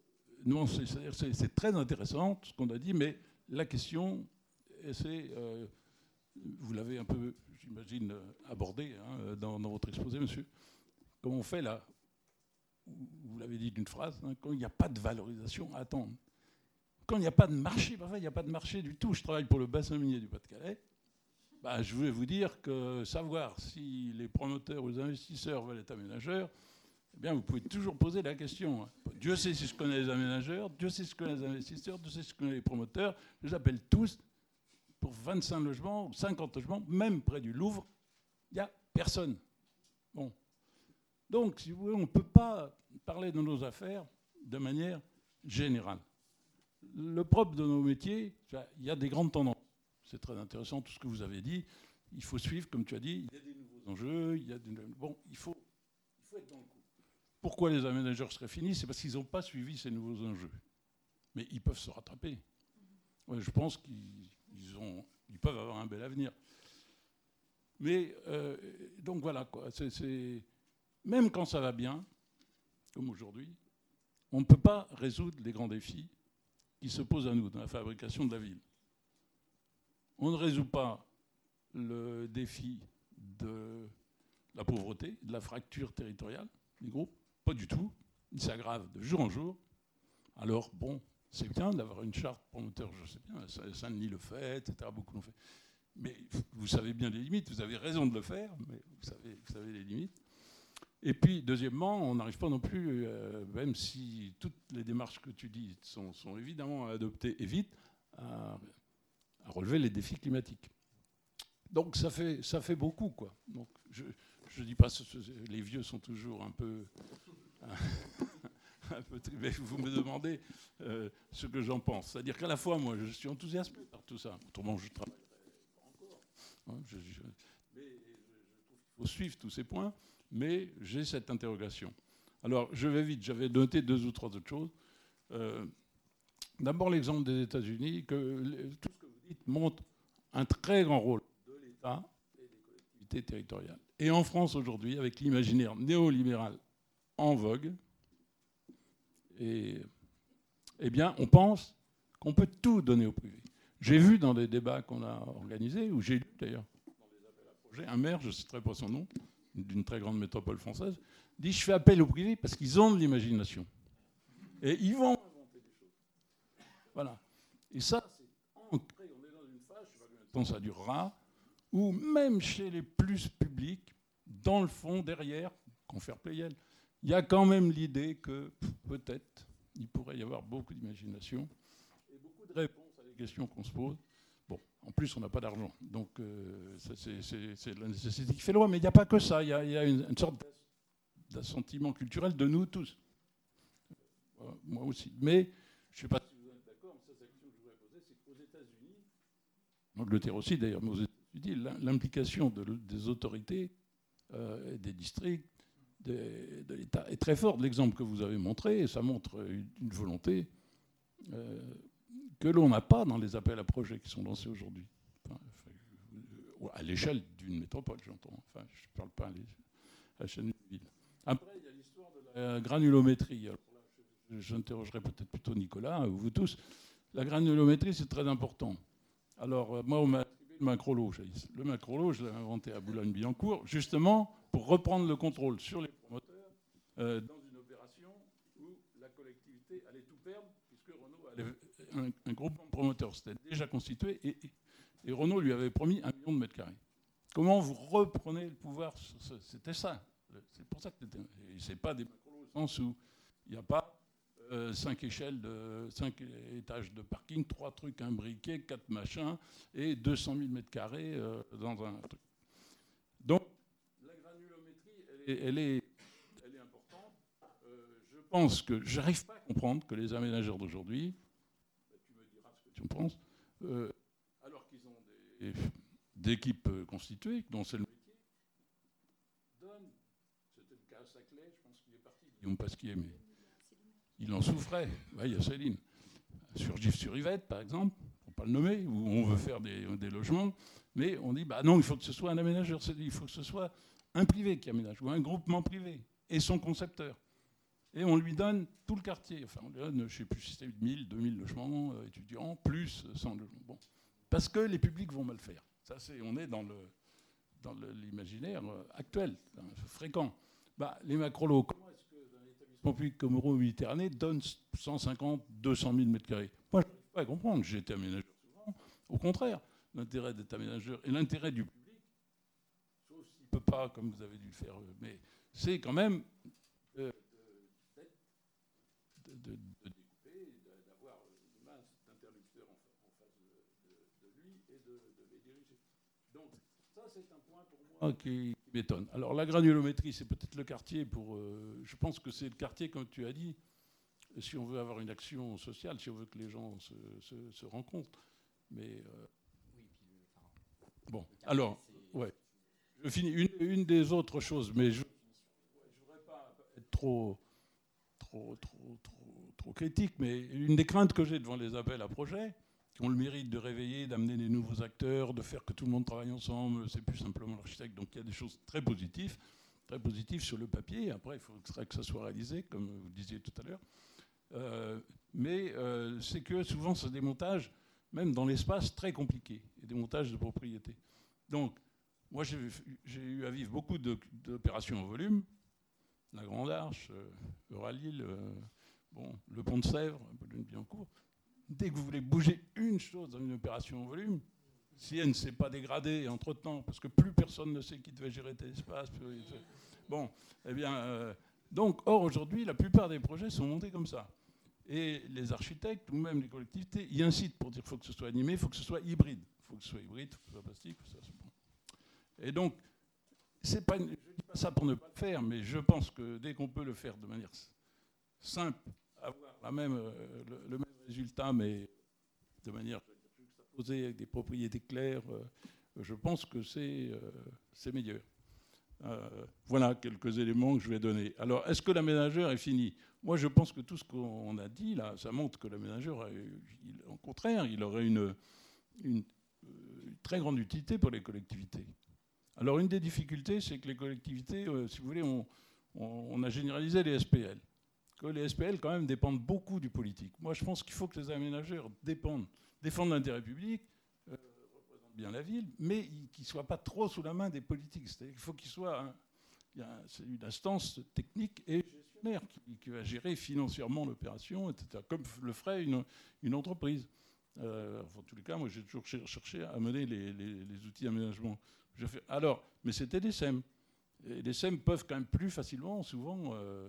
C'est très intéressant ce qu'on a dit, mais la question, c'est. Euh, vous l'avez un peu, j'imagine, abordé hein, dans, votre exposé, monsieur. Comment on fait là vous l'avez dit d'une phrase, hein, quand il n'y a pas de valorisation à attendre. Quand il n'y a pas de marché, parfois il n'y a pas de marché du tout. Je travaille pour le bassin minier du Pas-de-Calais. Bah, je voulais vous dire que savoir si les promoteurs ou les investisseurs veulent être aménageurs, eh bien, vous pouvez toujours poser la question. Dieu sait si je connais les aménageurs, Dieu sait si je connais les investisseurs, Dieu sait si je connais les promoteurs. Je les appelle tous pour 25 logements ou 50 logements, même près du Louvre. Il n'y a personne. Bon, donc, si vous voulez, on ne peut pas parler de nos affaires de manière générale. Le propre de nos métiers, il y a des grandes tendances. C'est très intéressant tout ce que vous avez dit. Il faut suivre, comme tu as dit, il y a des nouveaux enjeux, il. Bon, il faut, être dans le. Pourquoi les aménageurs seraient finis C'est parce qu'ils n'ont pas suivi ces nouveaux enjeux. Mais ils peuvent se rattraper. je pense qu'ils peuvent avoir un bel avenir. Mais euh, donc voilà, quoi. Même quand ça va bien, comme aujourd'hui, on ne peut pas résoudre les grands défis qui se posent à nous dans la fabrication de la ville. On ne résout pas le défi de la pauvreté, de la fracture territoriale des groupes, pas du tout. Il s'aggrave de jour en jour. Alors, bon, c'est bien d'avoir une charte promoteur, je sais bien, Saint-Denis le fait, etc., beaucoup l'ont fait. Mais vous savez bien les limites, vous avez raison de le faire, mais vous savez, vous savez les limites. Et puis, deuxièmement, on n'arrive pas non plus, euh, même si toutes les démarches que tu dis sont, évidemment adoptées et vite, à, relever les défis climatiques. Donc ça fait, ça fait beaucoup, quoi. Donc je ne dis pas, les vieux sont toujours un peu... un peu mais vous me demandez euh, ce que j'en pense. C'est-à-dire qu'à la fois, moi, je suis enthousiasmé par tout ça. Autrement, je travaille encore. Hein, je qu'il faut suivre tous ces points mais j'ai cette interrogation. Alors, je vais vite, j'avais noté deux ou trois autres choses. Euh, d'abord, l'exemple des États-Unis, que tout ce que vous dites montre un très grand rôle de l'État et des collectivités territoriales. Et en France aujourd'hui, avec l'imaginaire néolibéral en vogue, eh bien, on pense qu'on peut tout donner au privé. J'ai vu dans des débats qu'on a organisés, où j'ai lu d'ailleurs dans les appels à projets, un maire, je ne citerai pas son nom, d'une très grande métropole française, dit je fais appel au privé parce qu'ils ont de l'imagination. Et ils vont inventer des choses. Voilà. Et ça, c'est ancré. On est dans une phase, je ne sais pas combien de temps ça durera, où même chez les plus publics, dans le fond, derrière, confère Playel, il y a quand même l'idée que peut-être il pourrait y avoir beaucoup d'imagination et beaucoup de réponses à des questions qu'on se pose. En plus, on n'a pas d'argent. Donc, euh, c'est la nécessité qui fait loi. Mais il n'y a pas que ça. Il y, a une, sorte d'assentiment culturel de nous tous. Euh, moi aussi. Mais je ne sais pas si vous êtes d'accord, cette question que je voudrais poser, c'est qu'aux États-Unis, en Angleterre aussi d'ailleurs, mais aux États-Unis, l'implication des autorités, euh, des districts, de, l'État est très forte. L'exemple que vous avez montré, ça montre une, volonté que l'on n'a pas dans les appels à projets qui sont lancés aujourd'hui. à l'échelle d'une métropole, j'entends. Enfin, je ne parle pas à l'échelle d'une ville. Après, il y a l'histoire de la granulométrie. J'interrogerai peut-être plutôt Nicolas ou vous tous. La granulométrie, c'est très important. Alors, euh, moi, on m'a le macrolo. Le macrolo, je l'ai inventé à Boulogne-Billancourt, justement pour reprendre le contrôle sur les promoteurs euh, dans une opération où la collectivité allait tout perdre, puisque Renault avait un, groupement de promoteurs s'était déjà constitué et, Renault lui avait promis un million de mètres carrés. Comment vous reprenez le pouvoir C'était ça. C'est pour ça que c'est pas des macrolos au sens où il n'y a pas euh, cinq échelles de cinq étages de parking, trois trucs imbriqués, quatre machins et 200 000 mètres carrés euh, dans un truc. Donc la granulométrie, elle est, elle est, importante. Euh, je pense que j'arrive pas à comprendre que les aménageurs d'aujourd'hui, bah, tu me diras ce que tu en penses, alors qu'ils ont des, équipes constituées, dont c'est le métier, donnent, c'était le cas à Saclay, je pense qu'il est parti, Guillaume Pasquier, mais il en souffrait. il y a Céline. Sur Gif-sur-Yvette, par exemple, pour ne pas le nommer, où on veut faire des, logements, mais on dit bah non, il faut que ce soit un aménageur, il faut que ce soit un privé qui aménage, ou un groupement privé, et son concepteur. Et on lui donne tout le quartier. Enfin, on lui donne, je ne sais plus si c'était 1000, 2000 logements euh, étudiants, plus 100 logements. Bon. Parce que les publics vont mal faire. Ça, c'est, on est dans, l'imaginaire euh, actuel, fréquent. Bah, les macrolos, public comme Euro-Méditerranée donne 150, 200 000 mètres carrés. Moi, je n'arrive pas à comprendre. J'ai été aménageur souvent. Au contraire, l'intérêt d'être aménageur et l'intérêt du public, sauf s'il ne peut pas, comme vous avez dû le faire, euh, mais c'est quand même de, découper, d'avoir une masse d'interlocuteurs en, face de, lui et de, les diriger. Donc, ça, c'est un point pour moi alors la granulométrie, c'est peut-être le quartier pour. Euh, je pense que c'est le quartier, comme tu as dit, si on veut avoir une action sociale, si on veut que les gens se, rencontrent. Mais euh, bon, alors, ouais. Je finis. Une, des autres choses, mais je ne voudrais pas être trop, trop, trop, trop, trop critique, mais une des craintes que j'ai devant les appels à projets, qui ont le mérite de réveiller, d'amener des nouveaux acteurs, de faire que tout le monde travaille ensemble. C'est plus simplement l'architecte. Donc il y a des choses très positives, très positives sur le papier. Après, il faudrait que ça soit réalisé, comme vous disiez tout à l'heure. Euh, mais euh, c'est que souvent, c'est des montages, même dans l'espace, très compliqués, et des montages de propriété. Donc, moi, j'ai eu à vivre beaucoup d'opérations en volume. La Grande Arche, euh, Euralil, bon, le Pont de Sèvres, bien court dès que vous voulez bouger une chose dans une opération en volume, si elle ne s'est pas dégradée entre-temps, parce que plus personne ne sait qui devait gérer tel espace, bon, eh bien, euh, donc, or aujourd'hui, la plupart des projets sont montés comme ça. Et les architectes ou même les collectivités y incitent pour dire qu'il faut que ce soit animé, il faut que ce soit hybride. Il faut que ce soit hybride, il faut que ce soit plastique. Ça, bon. Et donc, pas, je ne dis pas ça pour ne pas le faire, mais je pense que dès qu'on peut le faire de manière simple, avoir la euh, le, même résultat, mais de manière juxtaposée avec des propriétés claires, euh, je pense que c'est euh, meilleur. voilà quelques éléments que je vais donner. Alors, est-ce que l'aménageur est fini Moi, je pense que tout ce qu'on a dit là, ça montre que l'aménageur, au contraire, il aurait une, une, très grande utilité pour les collectivités. Alors, une des difficultés, c'est que les collectivités, si vous voulez, on a généralisé les SPL que les SPL quand même dépendent beaucoup du politique. Moi, je pense qu'il faut que les aménageurs dépendent, défendent l'intérêt public, euh, représentent bien la ville, mais qu'ils ne soient pas trop sous la main des politiques. C'est-à-dire qu'il faut qu'ils soient une instance technique et gestionnaire qui, va gérer financièrement l'opération, etc., comme le ferait une, entreprise. Euh, en tous les cas, moi, j'ai toujours cherché à mener les, outils d'aménagement. Alors, mais c'était des SEM. Les SEM peuvent quand même plus facilement, souvent, euh,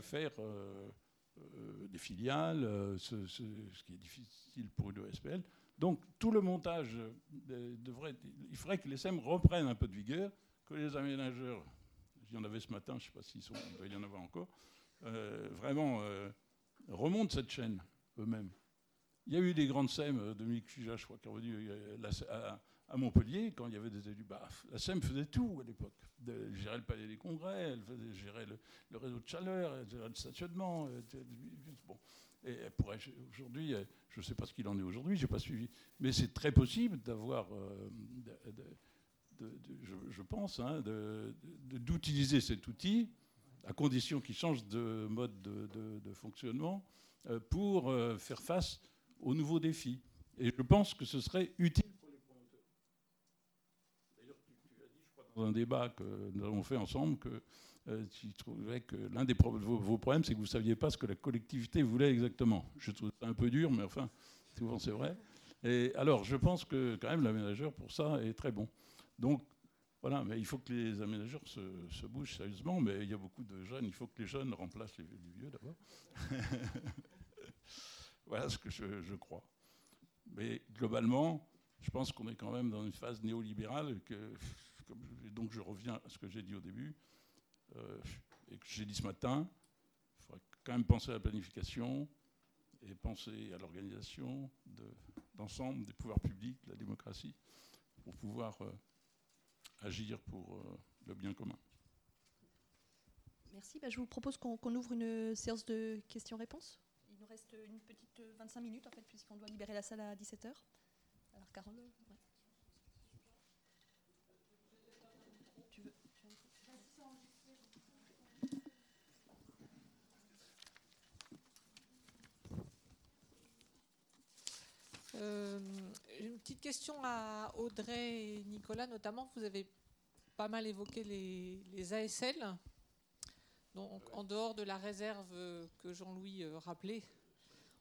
faire euh, euh, des filiales, ce, qui est difficile pour une SPL. Donc tout le montage devrait, il faudrait que les SEM reprennent un peu de vigueur, que les aménageurs, il y en avait ce matin, je ne sais pas s'ils sont, y en avoir encore, vraiment remontent cette chaîne eux-mêmes. Il y a eu des grandes SEM, Dominique Fija, je crois, qui est revenu à, à Montpellier, quand il y avait des élus, bah, la SEM faisait tout à l'époque. Elle gérait le palais des congrès, elle gérait le, réseau de chaleur, elle gérait le stationnement. Et aujourd'hui, je ne sais pas ce qu'il en est aujourd'hui, je n'ai pas suivi. Mais c'est très possible d'avoir, euh, je, pense, hein, d'utiliser cet outil à condition qu'ils changent de mode de, fonctionnement pour faire face aux nouveaux défis. Et je pense que ce serait utile pour les promoteurs. D'ailleurs, tu, tu, as dit, je crois, dans un débat que nous avons fait ensemble, que euh, tu trouvais que l'un des vos, problèmes, c'est que vous ne saviez pas ce que la collectivité voulait exactement. Je trouve ça un peu dur, mais enfin, souvent c'est vrai. Et alors, je pense que quand même l'aménageur, pour ça, est très bon. Donc, voilà, mais il faut que les aménageurs se, bougent sérieusement, mais il y a beaucoup de jeunes, il faut que les jeunes remplacent les, vieux d'abord. voilà ce que je, crois. Mais globalement, je pense qu'on est quand même dans une phase néolibérale, que, donc je reviens à ce que j'ai dit au début, euh, et que j'ai dit ce matin, il faudrait quand même penser à la planification et penser à l'organisation d'ensemble des pouvoirs publics, de la démocratie, pour pouvoir euh, agir pour euh, le bien commun. Merci. Bah, je vous propose qu'on ouvre une séance de questions-réponses. Il nous reste une petite 25 minutes, en fait, puisqu'on doit libérer la salle à 17h. Alors, Carole Euh, une petite question à Audrey et Nicolas, notamment. Vous avez pas mal évoqué les, ASL. Donc, en dehors de la réserve que Jean-Louis euh, rappelait,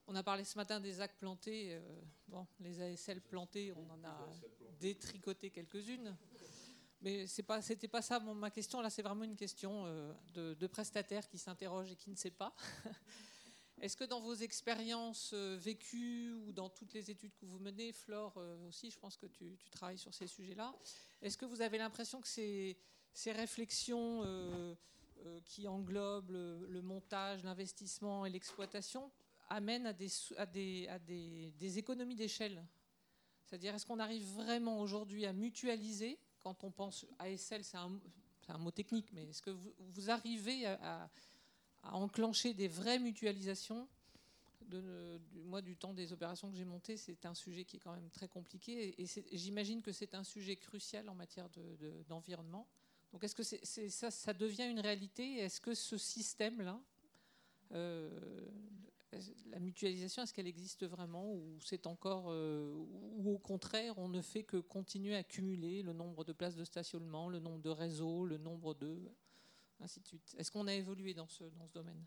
on a parlé ce matin des actes plantés. Euh, bon, les ASL plantés, on en a détricoté quelques-unes. Mais ce n'était pas, ça ma question. Là, c'est vraiment une question de, de prestataire qui s'interroge et qui ne sait pas. Est-ce que dans vos expériences euh, vécues ou dans toutes les études que vous menez, Flore euh, aussi, je pense que tu, travailles sur ces sujets-là, est-ce que vous avez l'impression que ces, réflexions euh, qui englobent le, montage, l'investissement et l'exploitation amènent à des, économies d'échelle? C'est-à-dire, est-ce qu'on arrive vraiment aujourd'hui à mutualiser? Quand on pense ASL, c'est un, un, mot technique, mais est-ce que vous, arrivez à enclencher des vraies mutualisations. De, moi, du temps des opérations que j'ai montées, c'est un sujet qui est quand même très compliqué. Et, j'imagine que c'est un sujet crucial en matière d'environnement. Donc, est-ce que ça, ça, devient une réalité? Est-ce que ce système-là, euh, la mutualisation, est-ce qu'elle existe vraiment Ou c'est encore, euh, ou au contraire, on ne fait que continuer à cumuler le nombre de places de stationnement, le nombre de réseaux, le nombre de ainsi de suite. Est-ce qu'on a évolué dans ce, dans ce domaine?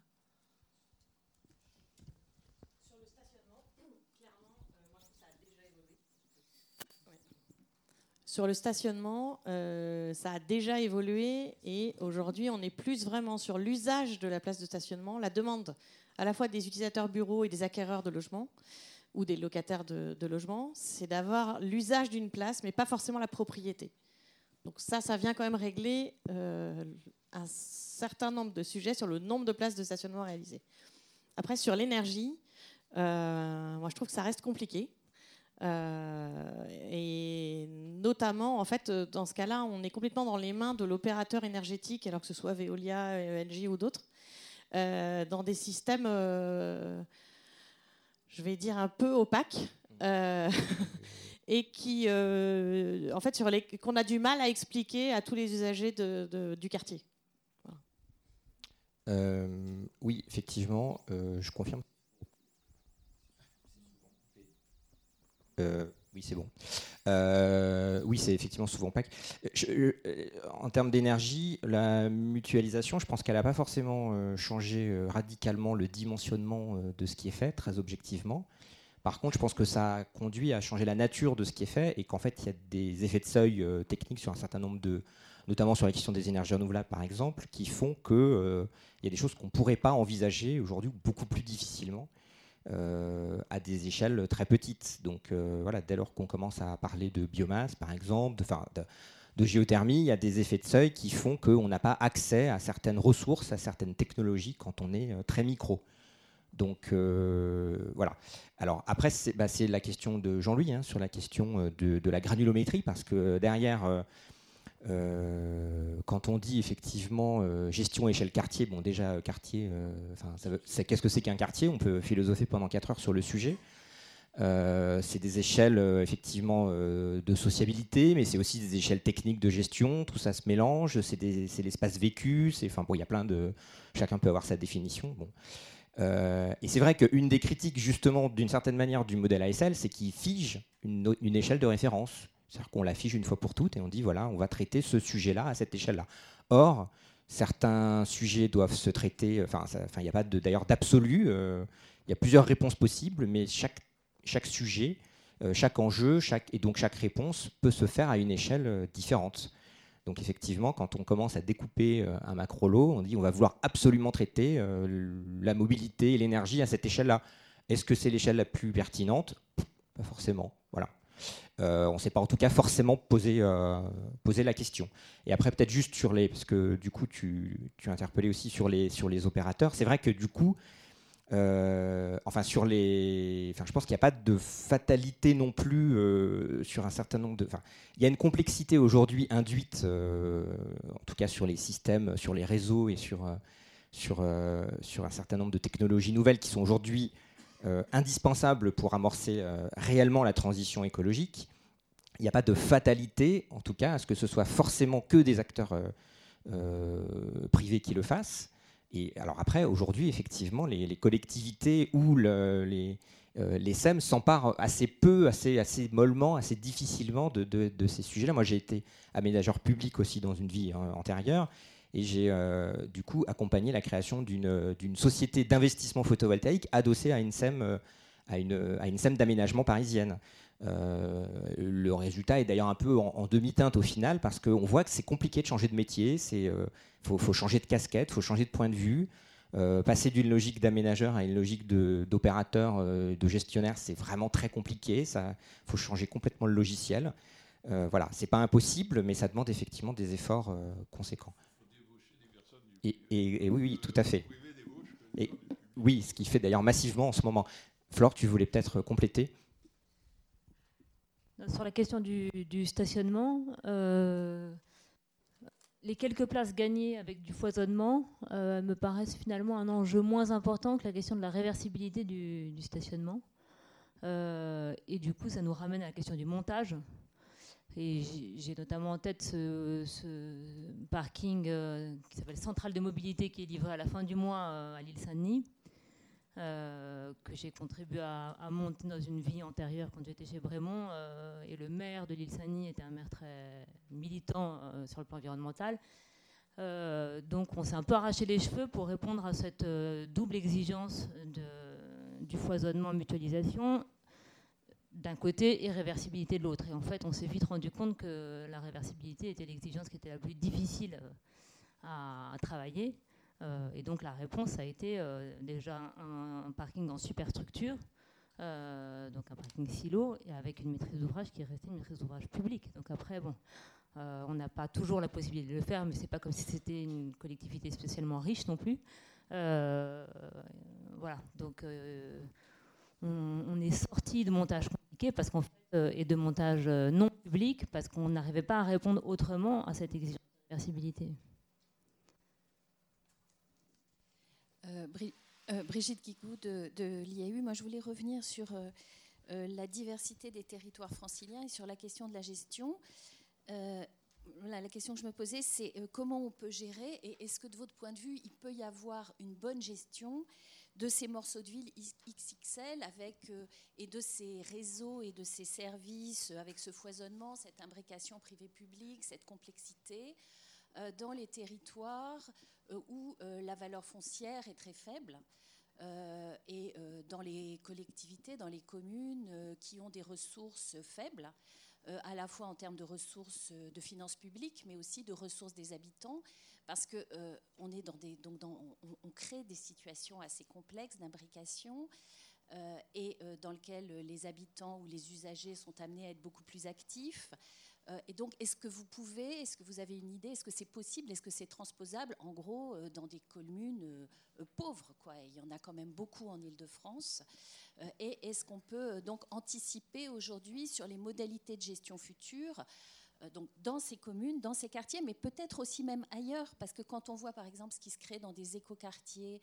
Sur le stationnement, clairement, euh, moi je trouve que ça a déjà évolué. Sur le stationnement, euh, ça a déjà évolué et aujourd'hui on est plus vraiment sur l'usage de la place de stationnement, la demande à la fois des utilisateurs bureaux et des acquéreurs de logements ou des locataires de, de logements, c'est d'avoir l'usage d'une place mais pas forcément la propriété. Donc ça, ça vient quand même régler euh, un certain nombre de sujets sur le nombre de places de stationnement réalisées. Après, sur l'énergie, euh, moi je trouve que ça reste compliqué. Euh, et notamment, en fait, dans ce cas-là, on est complètement dans les mains de l'opérateur énergétique, alors que ce soit Veolia, ENG ou d'autres, dans des systèmes, je vais dire, un peu opaques. et qui, euh, en fait, qu'on a du mal à expliquer à tous les usagers du quartier. Euh, oui, effectivement, euh, je confirme. oui, c'est bon. oui, c'est effectivement souvent opaque. en termes d'énergie, la mutualisation, je pense qu'elle n'a pas forcément changé radicalement le dimensionnement de ce qui est fait, très objectivement. Par contre, je pense que ça a conduit à changer la nature de ce qui est fait et qu'en fait, il y a des effets de seuil euh, techniques sur un certain nombre de, notamment sur la question des énergies renouvelables par exemple, qui font qu'il euh, y a des choses qu'on ne pourrait pas envisager aujourd'hui beaucoup plus difficilement euh, à des échelles très petites. Donc voilà, dès lors qu'on commence à parler de biomasse par exemple, de, de, géothermie, il y a des effets de seuil qui font qu'on n'a pas accès à certaines ressources, à certaines technologies quand on est très micro. Donc euh, voilà. Alors après, bah, c'est la question de Jean-Louis hein, sur la question euh, de, la granulométrie, parce que derrière, euh, quand on dit effectivement gestion échelle quartier, bon déjà quartier, qu'est-ce que c'est qu'un quartier? On peut philosopher pendant 4 heures sur le sujet. c'est des échelles effectivement de sociabilité, mais c'est aussi des échelles techniques de gestion. Tout ça se mélange. C'est l'espace vécu. Enfin bon, il y a plein de. Chacun peut avoir sa définition. Bon. et c'est vrai qu'une des critiques justement d'une certaine manière du modèle ASL, c'est qu'il fige une, échelle de référence. C'est-à-dire qu'on l'affiche une fois pour toutes et on dit voilà, on va traiter ce sujet-là à cette échelle-là. Or, certains sujets doivent se traiter, enfin, il n'y a pas d'ailleurs d'absolu, euh, il y a plusieurs réponses possibles, mais chaque, sujet, euh, chaque enjeu, chaque, et donc chaque réponse peut se faire à une échelle euh, différente. Donc effectivement, quand on commence à découper un macro-lot, on dit on va vouloir absolument traiter la mobilité et l'énergie à cette échelle-là. Est-ce que c'est l'échelle la plus pertinente? Pas forcément. Voilà. Euh, on ne s'est pas en tout cas forcément posé, euh, la question. Et après peut-être juste sur les, parce que du coup tu, tu interpellais aussi sur les, sur les opérateurs, c'est vrai que du coup, euh, enfin sur les, enfin je pense qu'il n'y a pas de fatalité non plus sur un certain nombre de, il y a une complexité aujourd'hui induite, en tout cas sur les systèmes, sur les réseaux et sur, sur, sur un certain nombre de technologies nouvelles qui sont aujourd'hui indispensable pour amorcer euh, réellement la transition écologique. Il n'y a pas de fatalité, en tout cas, à ce que ce soit forcément que des acteurs euh, privés qui le fassent. Et alors après, aujourd'hui, effectivement, les, collectivités ou les, les SEM s'emparent assez peu, assez, assez mollement, assez difficilement de, de ces sujets-là. Moi, j'ai été aménageur public aussi dans une vie antérieure. Et j'ai euh, du coup accompagné la création d'une société d'investissement photovoltaïque adossée à une SEM, euh, à une, SEM d'aménagement parisienne. Euh, le résultat est d'ailleurs un peu en, demi-teinte au final parce qu'on voit que c'est compliqué de changer de métier, il faut, faut, changer de casquette, il faut changer de point de vue. passer d'une logique d'aménageur à une logique d'opérateur, de, gestionnaire, c'est vraiment très compliqué. Il faut changer complètement le logiciel. voilà, c'est pas impossible, mais ça demande effectivement des efforts conséquents. Et, oui, tout à fait. Et oui, ce qui fait d'ailleurs massivement en ce moment. Flore, tu voulais peut-être compléter? Sur la question du, stationnement, euh, les quelques places gagnées avec du foisonnement euh, me paraissent finalement un enjeu moins important que la question de la réversibilité du, stationnement. Euh, et du coup, ça nous ramène à la question du montage. J'ai notamment en tête ce, parking euh, qui s'appelle Centrale de mobilité qui est livré à la fin du mois euh, à l'île Saint-Denis, euh, que j'ai contribué à, monter dans une vie antérieure quand j'étais chez Brémont. et le maire de l'île Saint-Denis était un maire très militant sur le plan environnemental. donc on s'est un peu arraché les cheveux pour répondre à cette double exigence du foisonnement mutualisation d'un côté et réversibilité de l'autre. Et en fait, on s'est vite rendu compte que la réversibilité était l'exigence qui était la plus difficile euh, à, travailler. Euh, et donc la réponse a été euh, déjà un, parking en superstructure, donc un parking silo, et avec une maîtrise d'ouvrage qui est restée une maîtrise d'ouvrage publique. Donc après, bon, on n'a pas toujours la possibilité de le faire, mais c'est pas comme si c'était une collectivité spécialement riche non plus. voilà, donc on, est sorti de montage parce qu'en fait, euh, et de montage euh, non public parce qu'on n'arrivait pas à répondre autrement à cette exigence de réversibilité. Euh, Brigitte Guigou de, de l'IAU, moi je voulais revenir sur la diversité des territoires franciliens et sur la question de la gestion. la question que je me posais, c'est comment on peut gérer et est-ce que de votre point de vue, il peut y avoir une bonne gestion de ces morceaux de ville XXL avec, euh, et de ces réseaux et de ces services euh, avec ce foisonnement, cette imbrication privée-publique, cette complexité euh, dans les territoires où la valeur foncière est très faible. et dans les collectivités, dans les communes qui ont des ressources faibles, à la fois en termes de ressources de finances publiques, mais aussi de ressources des habitants, parce que euh, on est dans des, donc on, crée des situations assez complexes d'imbrication euh, et euh, dans lesquelles les habitants ou les usagers sont amenés à être beaucoup plus actifs. et donc, est-ce que vous pouvez, est-ce que vous avez une idée, est-ce que c'est possible, est-ce que c'est transposable, en gros, dans des communes pauvres quoi. Il y en a quand même beaucoup en Ile-de-France. et est-ce qu'on peut donc anticiper aujourd'hui sur les modalités de gestion future donc dans ces communes, dans ces quartiers, mais peut-être aussi même ailleurs, parce que quand on voit par exemple ce qui se crée dans des écoquartiers,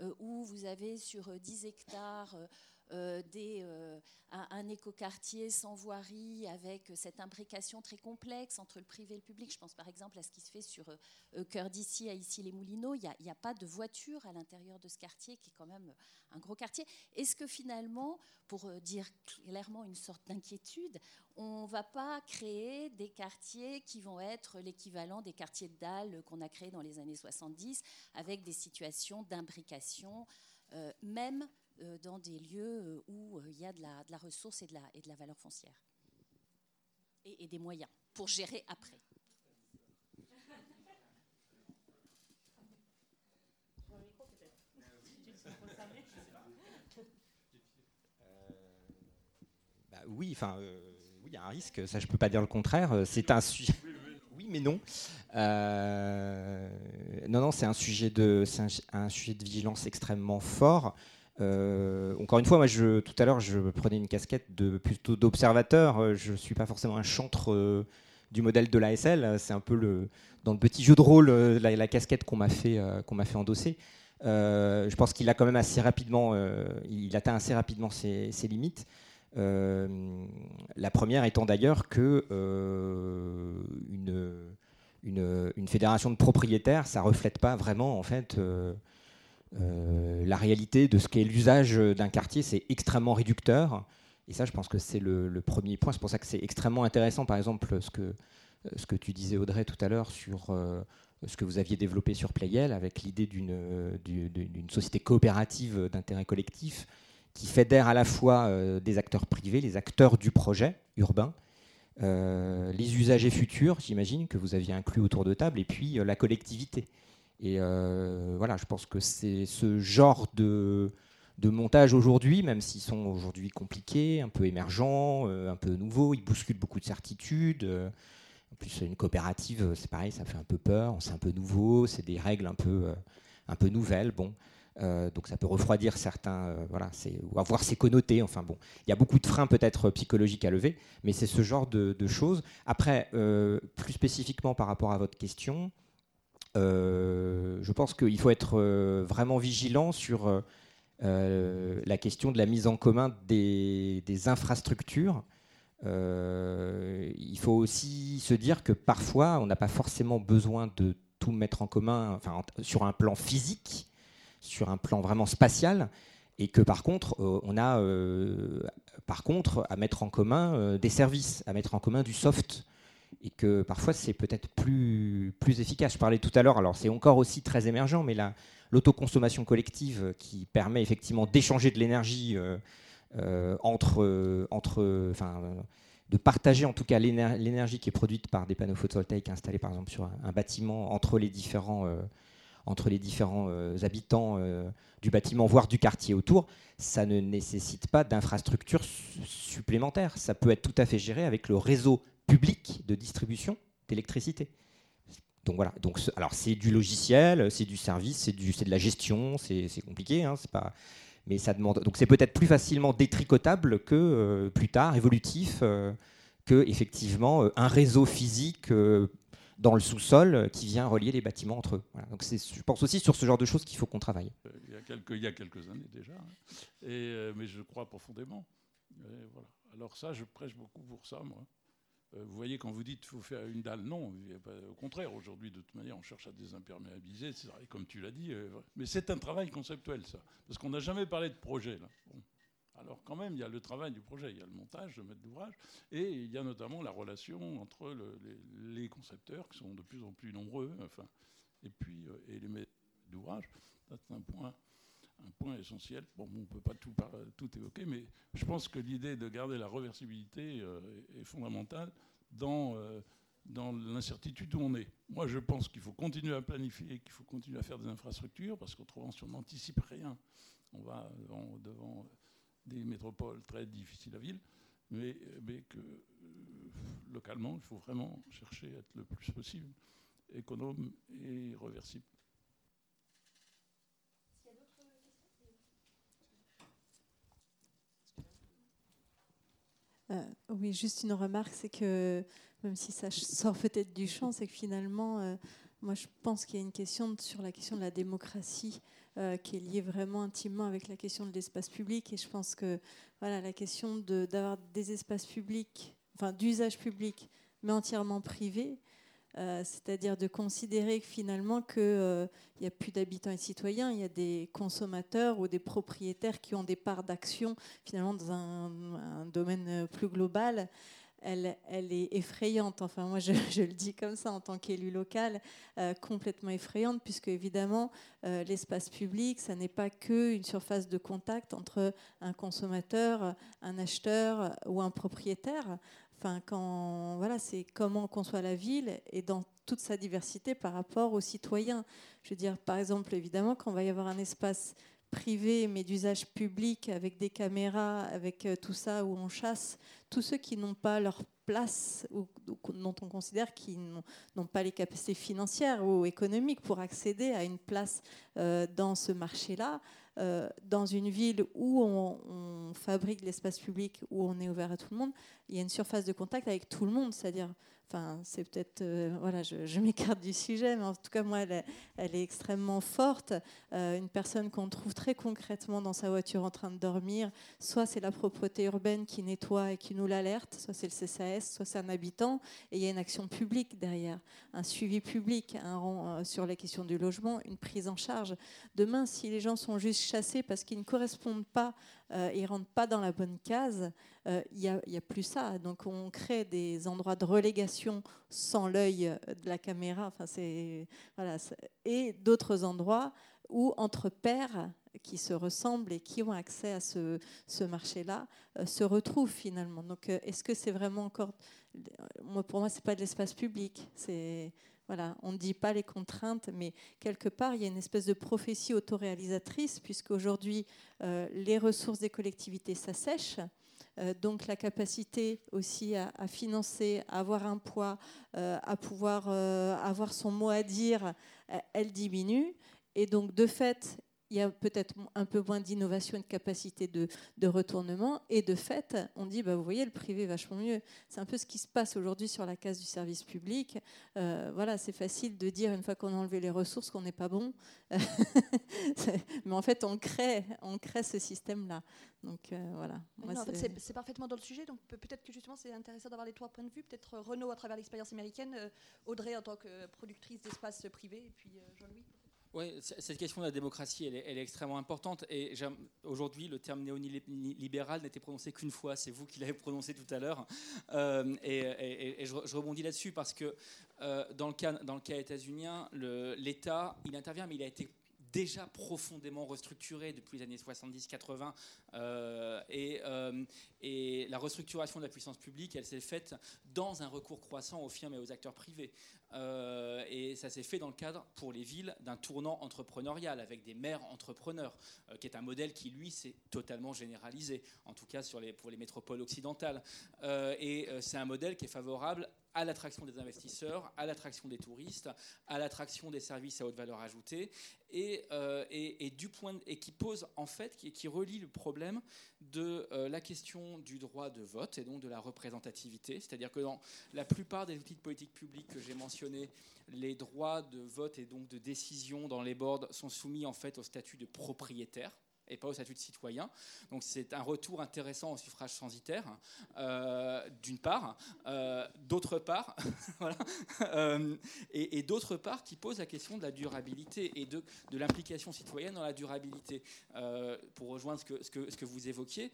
euh, où vous avez sur 10 euh, hectares euh, des, euh, un, écoquartier sans voirie avec cette imbrication très complexe entre le privé et le public. Je pense par exemple à ce qui se fait sur euh, Cœur d'ici, à Issy-les-Moulineaux. Il n'y a, pas de voiture à l'intérieur de ce quartier qui est quand même un gros quartier. Est-ce que finalement, pour dire clairement une sorte d'inquiétude, on ne va pas créer des quartiers qui vont être l'équivalent des quartiers de Dalles qu'on a créés dans les années 70 avec des situations d'imbrication, même euh, dans des lieux euh, où euh, il y a de la, ressource et de la, et de la valeur foncière. Et, des moyens pour gérer après. Bah oui, enfin, oui, il y a un risque. Ça, je peux pas dire le contraire. C'est un sujet. Oui, mais non. non, non, c'est un sujet de, un, sujet de vigilance extrêmement fort. Euh, encore une fois, moi, tout à l'heure, je prenais une casquette de, plutôt d'observateur. Euh, je ne suis pas forcément un chantre euh, du modèle de l'ASL. C'est un peu dans le petit jeu de rôle la, casquette qu'on m'a fait, qu'on m'a fait endosser. je pense qu'il a quand même assez rapidement, il atteint assez rapidement ses, limites. la première étant d'ailleurs que une, une, une, fédération de propriétaires, ça reflète pas vraiment en fait euh, la réalité de ce qu'est l'usage d'un quartier, c'est extrêmement réducteur. Et ça, je pense que c'est le, premier point. C'est pour ça que c'est extrêmement intéressant, par exemple, ce que, ce que tu disais, Audrey, tout à l'heure, sur euh, ce que vous aviez développé sur Playel, avec l'idée d'une société coopérative d'intérêt collectif qui fédère à la fois euh, des acteurs privés, les acteurs du projet urbain, les usagers futurs, j'imagine, que vous aviez inclus autour de table, et puis la collectivité. Et euh, voilà, je pense que c'est ce genre de, de montage aujourd'hui, même s'ils sont aujourd'hui compliqués, un peu émergents, euh, un peu nouveaux, ils bousculent beaucoup de certitudes. En plus, une coopérative, c'est pareil, ça fait un peu peur, c'est un peu nouveau, c'est des règles un peu, un peu nouvelles. Bon. donc ça peut refroidir certains, voilà, ou avoir ses connotés. Enfin bon, il y a beaucoup de freins peut-être psychologiques à lever, mais c'est ce genre de, choses. Après, plus spécifiquement par rapport à votre question, euh, je pense qu'il faut être euh, vraiment vigilant sur euh, la question de la mise en commun des, infrastructures. il faut aussi se dire que parfois, on n'a pas forcément besoin de tout mettre en commun enfin, sur un plan physique, sur un plan vraiment spatial, et que par contre, on a par contre à mettre en commun des services, à mettre en commun du soft et que parfois c'est peut-être plus, plus efficace. Je parlais tout à l'heure, alors c'est encore aussi très émergent, mais l'autoconsommation collective qui permet effectivement d'échanger de l'énergie euh, euh, entre, entre, enfin, de partager en tout cas l'énergie qui est produite par des panneaux photovoltaïques installés par exemple sur un, bâtiment entre les différents, euh, entre les différents habitants du bâtiment, voire du quartier autour, ça ne nécessite pas d'infrastructures supplémentaires. Ça peut être tout à fait géré avec le réseau public de distribution d'électricité. Donc voilà, donc, alors c'est du logiciel, c'est du service, c'est de la gestion, c'est compliqué, hein, c'est pas, mais ça demande. Donc c'est peut-être plus facilement détricotable que euh, plus tard, évolutif, euh, que effectivement euh, un réseau physique dans le sous-sol qui vient relier les bâtiments entre eux. Donc je pense aussi sur ce genre de choses qu'il faut qu'on travaille. Il y, a quelques, il y a quelques années déjà, hein. et, mais je crois profondément. voilà. Alors ça, je prêche beaucoup pour ça, moi. Euh, vous voyez, quand vous dites qu'il faut faire une dalle, non. Au contraire, aujourd'hui, de toute manière, on cherche à désimperméabiliser, comme tu l'as dit. Euh, mais c'est un travail conceptuel, ça. Parce qu'on n'a jamais parlé de projet, là. Alors quand même, il y a le travail du projet, il y a le montage, le maître d'ouvrage, et il y a notamment la relation entre les, concepteurs, qui sont de plus en plus nombreux, enfin, et puis euh, et les maîtres d'ouvrage. C'est un point un point essentiel. Bon, on ne peut pas tout, tout, évoquer, mais je pense que l'idée de garder la reversibilité euh, est fondamentale dans, euh, dans l'incertitude où on est. Moi, je pense qu'il faut continuer à planifier, qu'il faut continuer à faire des infrastructures, parce qu'autrement, si on n'anticipe rien, on va devant, des métropoles très difficiles à vivre, mais, mais que euh, localement, il faut vraiment chercher à être le plus possible économe et reversible. Euh, oui, juste une remarque, c'est que même si ça sort peut-être du champ, c'est que finalement, euh, moi je pense qu'il y a une question sur la question de la démocratie qui est lié vraiment intimement avec la question de l'espace public. Et je pense que voilà, la question d'avoir des espaces publics, enfin d'usage public, mais entièrement privés, euh, c'est-à-dire de considérer finalement qu'il euh, n'y a plus d'habitants et citoyens, il y a des consommateurs ou des propriétaires qui ont des parts d'action finalement dans un, domaine plus global. Elle, est effrayante. Enfin, moi, je, le dis comme ça en tant qu'élu local, euh, complètement effrayante, puisque évidemment, l'espace public, ça n'est pas qu'une surface de contact entre un consommateur, un acheteur ou un propriétaire. Enfin, quand, voilà, c'est comment on conçoit la ville et dans toute sa diversité par rapport aux citoyens. Je veux dire, par exemple, évidemment, quand on va y avoir un espace privé mais d'usage public avec des caméras, avec euh, tout ça où on chasse, tous ceux qui n'ont pas leur place ou, dont on considère qu'ils n'ont pas les capacités financières ou économiques pour accéder à une place euh, dans ce marché-là, euh, dans une ville où on, fabrique l'espace public, où on est ouvert à tout le monde, il y a une surface de contact avec tout le monde, c'est-à-dire Enfin, c'est peut-être, euh, voilà, je, m'écarte du sujet, mais en tout cas, moi, elle, est extrêmement forte. Euh, une personne qu'on trouve très concrètement dans sa voiture en train de dormir, soit c'est la propreté urbaine qui nettoie et qui nous l'alerte, soit c'est le CSAS, soit c'est un habitant, et il y a une action publique derrière, un suivi public un, euh, sur la question du logement, une prise en charge. Demain, si les gens sont juste chassés parce qu'ils ne correspondent pas euh, ils ne rentrent pas dans la bonne case, il n'y a, plus ça. Donc on crée des endroits de relégation sans l'œil de la caméra, enfin, voilà, et d'autres endroits où entre pairs qui se ressemblent et qui ont accès à ce, marché-là euh, se retrouvent finalement. Donc euh, est-ce que c'est vraiment encore... Moi, pour moi, ce n'est pas de l'espace public, c'est voilà, on ne dit pas les contraintes, mais quelque part, il y a une espèce de prophétie autoréalisatrice, puisque aujourd'hui, euh, les ressources des collectivités s'assèchent. Euh, donc la capacité aussi à, financer, à avoir un poids, euh, à pouvoir avoir son mot à dire, elle diminue. Et donc de fait, il y a peut-être un peu moins d'innovation et de capacité de, retournement. Et de fait, on dit, bah, vous voyez, le privé est vachement mieux. C'est un peu ce qui se passe aujourd'hui sur la case du service public. Euh, voilà, c'est facile de dire, une fois qu'on a enlevé les ressources, qu'on n'est pas bon. Mais en fait, on crée, on crée ce système-là. Donc euh, voilà. c'est parfaitement dans le sujet. Donc peut-être que justement, c'est intéressant d'avoir les trois points de vue. Peut-être Renault à travers l'expérience américaine, euh, Audrey en tant que productrice d'espace privé, et puis Jean-Louis. Oui, cette question de la démocratie, elle est, extrêmement importante. Et aujourd'hui, le terme néolibéral n'était prononcé qu'une fois. C'est vous qui l'avez prononcé tout à l'heure. Euh, et, je, rebondis là-dessus parce que euh, dans le cas, dans états-unien, l'État, il intervient, mais il a été déjà profondément restructuré depuis les années 70-80 euh, et, et, la restructuration de la puissance publique, elle s'est faite dans un recours croissant aux firmes et aux acteurs privés. Euh, et ça s'est fait dans le cadre, pour les villes, d'un tournant entrepreneurial avec des maires entrepreneurs, euh, qui est un modèle qui, lui, s'est totalement généralisé, en tout cas pour les métropoles occidentales. Euh, et c'est un modèle qui est favorable à l'attraction des investisseurs, à l'attraction des touristes, à l'attraction des services à haute valeur ajoutée, et, et qui pose en fait, qui, qui relie le problème de la question du droit de vote et donc de la représentativité, c'est-à-dire que dans la plupart des outils de politique publique que j'ai mentionnés les droits de vote et donc de décision dans les boards sont soumis en fait au statut de propriétaire et pas au statut de citoyen. Donc c'est un retour intéressant au suffrage censitaire, euh, d'une part. Euh, d'autre part, voilà, euh, et, d'autre part, qui pose la question de la durabilité et de, de l'implication citoyenne dans la durabilité. pour rejoindre ce que, ce que, ce que vous évoquiez,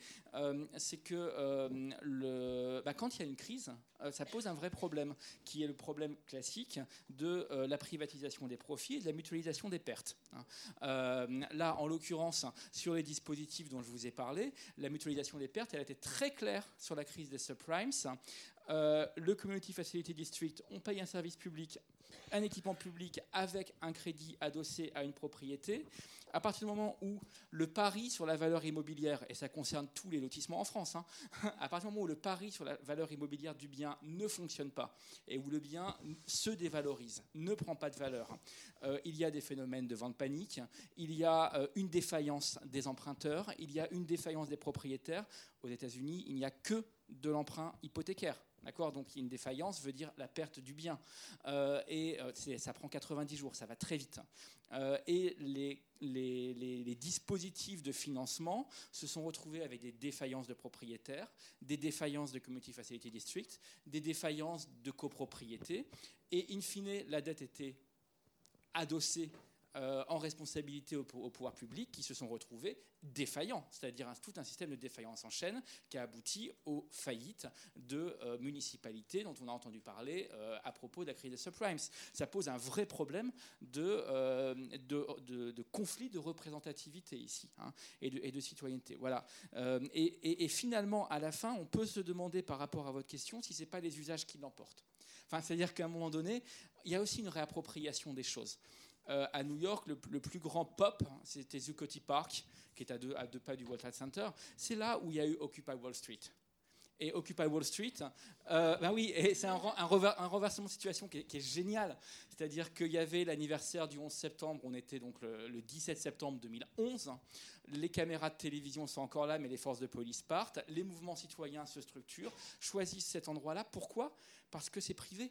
c'est que le, bah, quand il y a une crise, ça pose un vrai problème, qui est le problème classique de la privatisation des profits et de la mutualisation des pertes. Hein. là, en l'occurrence, sur les dispositifs dont je vous ai parlé, la mutualisation des pertes, elle a été très claire sur la crise des subprimes. Euh, le Community Facility District, on paye un service public, un équipement public avec un crédit adossé à une propriété à partir du moment où le pari sur la valeur immobilière, et ça concerne tous les lotissements en France, hein, à partir du moment où le pari sur la valeur immobilière du bien ne fonctionne pas et où le bien se dévalorise, ne prend pas de valeur, euh, il y a des phénomènes de vente panique, il y a euh, une défaillance des emprunteurs, il y a une défaillance des propriétaires. Aux États-Unis, il n'y a que de l'emprunt hypothécaire. D'accord Donc une défaillance veut dire la perte du bien. Euh, et euh, ça prend 90 jours, ça va très vite. Euh, et les, les, les, dispositifs de financement se sont retrouvés avec des défaillances de propriétaires, des défaillances de Community Facility District, des défaillances de copropriété. Et in fine, la dette était adossée euh, en responsabilité au, pouvoir public qui se sont retrouvés défaillants, c'est-à-dire tout un système de défaillance en chaîne qui a abouti aux faillites de euh, municipalités dont on a entendu parler euh, à propos de la crise des subprimes. Ça pose un vrai problème de, conflit de représentativité ici hein, et, de, et, de, citoyenneté. Voilà. Et, et, finalement, à la fin, on peut se demander par rapport à votre question si ce n'est pas les usages qui l'emportent. Enfin, c'est-à-dire qu'à un moment donné, il y a aussi une réappropriation des choses. Euh, à New York, le, plus grand pop, c'était Zuccotti Park, qui est à deux, pas du World Trade Center. C'est là où il y a eu Occupy Wall Street. Et Occupy Wall Street, ben oui, c'est un, renversement de situation qui est, génial. C'est-à-dire qu'il y avait l'anniversaire du 11 septembre, on était donc le, 17 septembre 2011. Les caméras de télévision sont encore là, mais les forces de police partent. Les mouvements citoyens se structurent, choisissent cet endroit-là. Pourquoi? Parce que c'est privé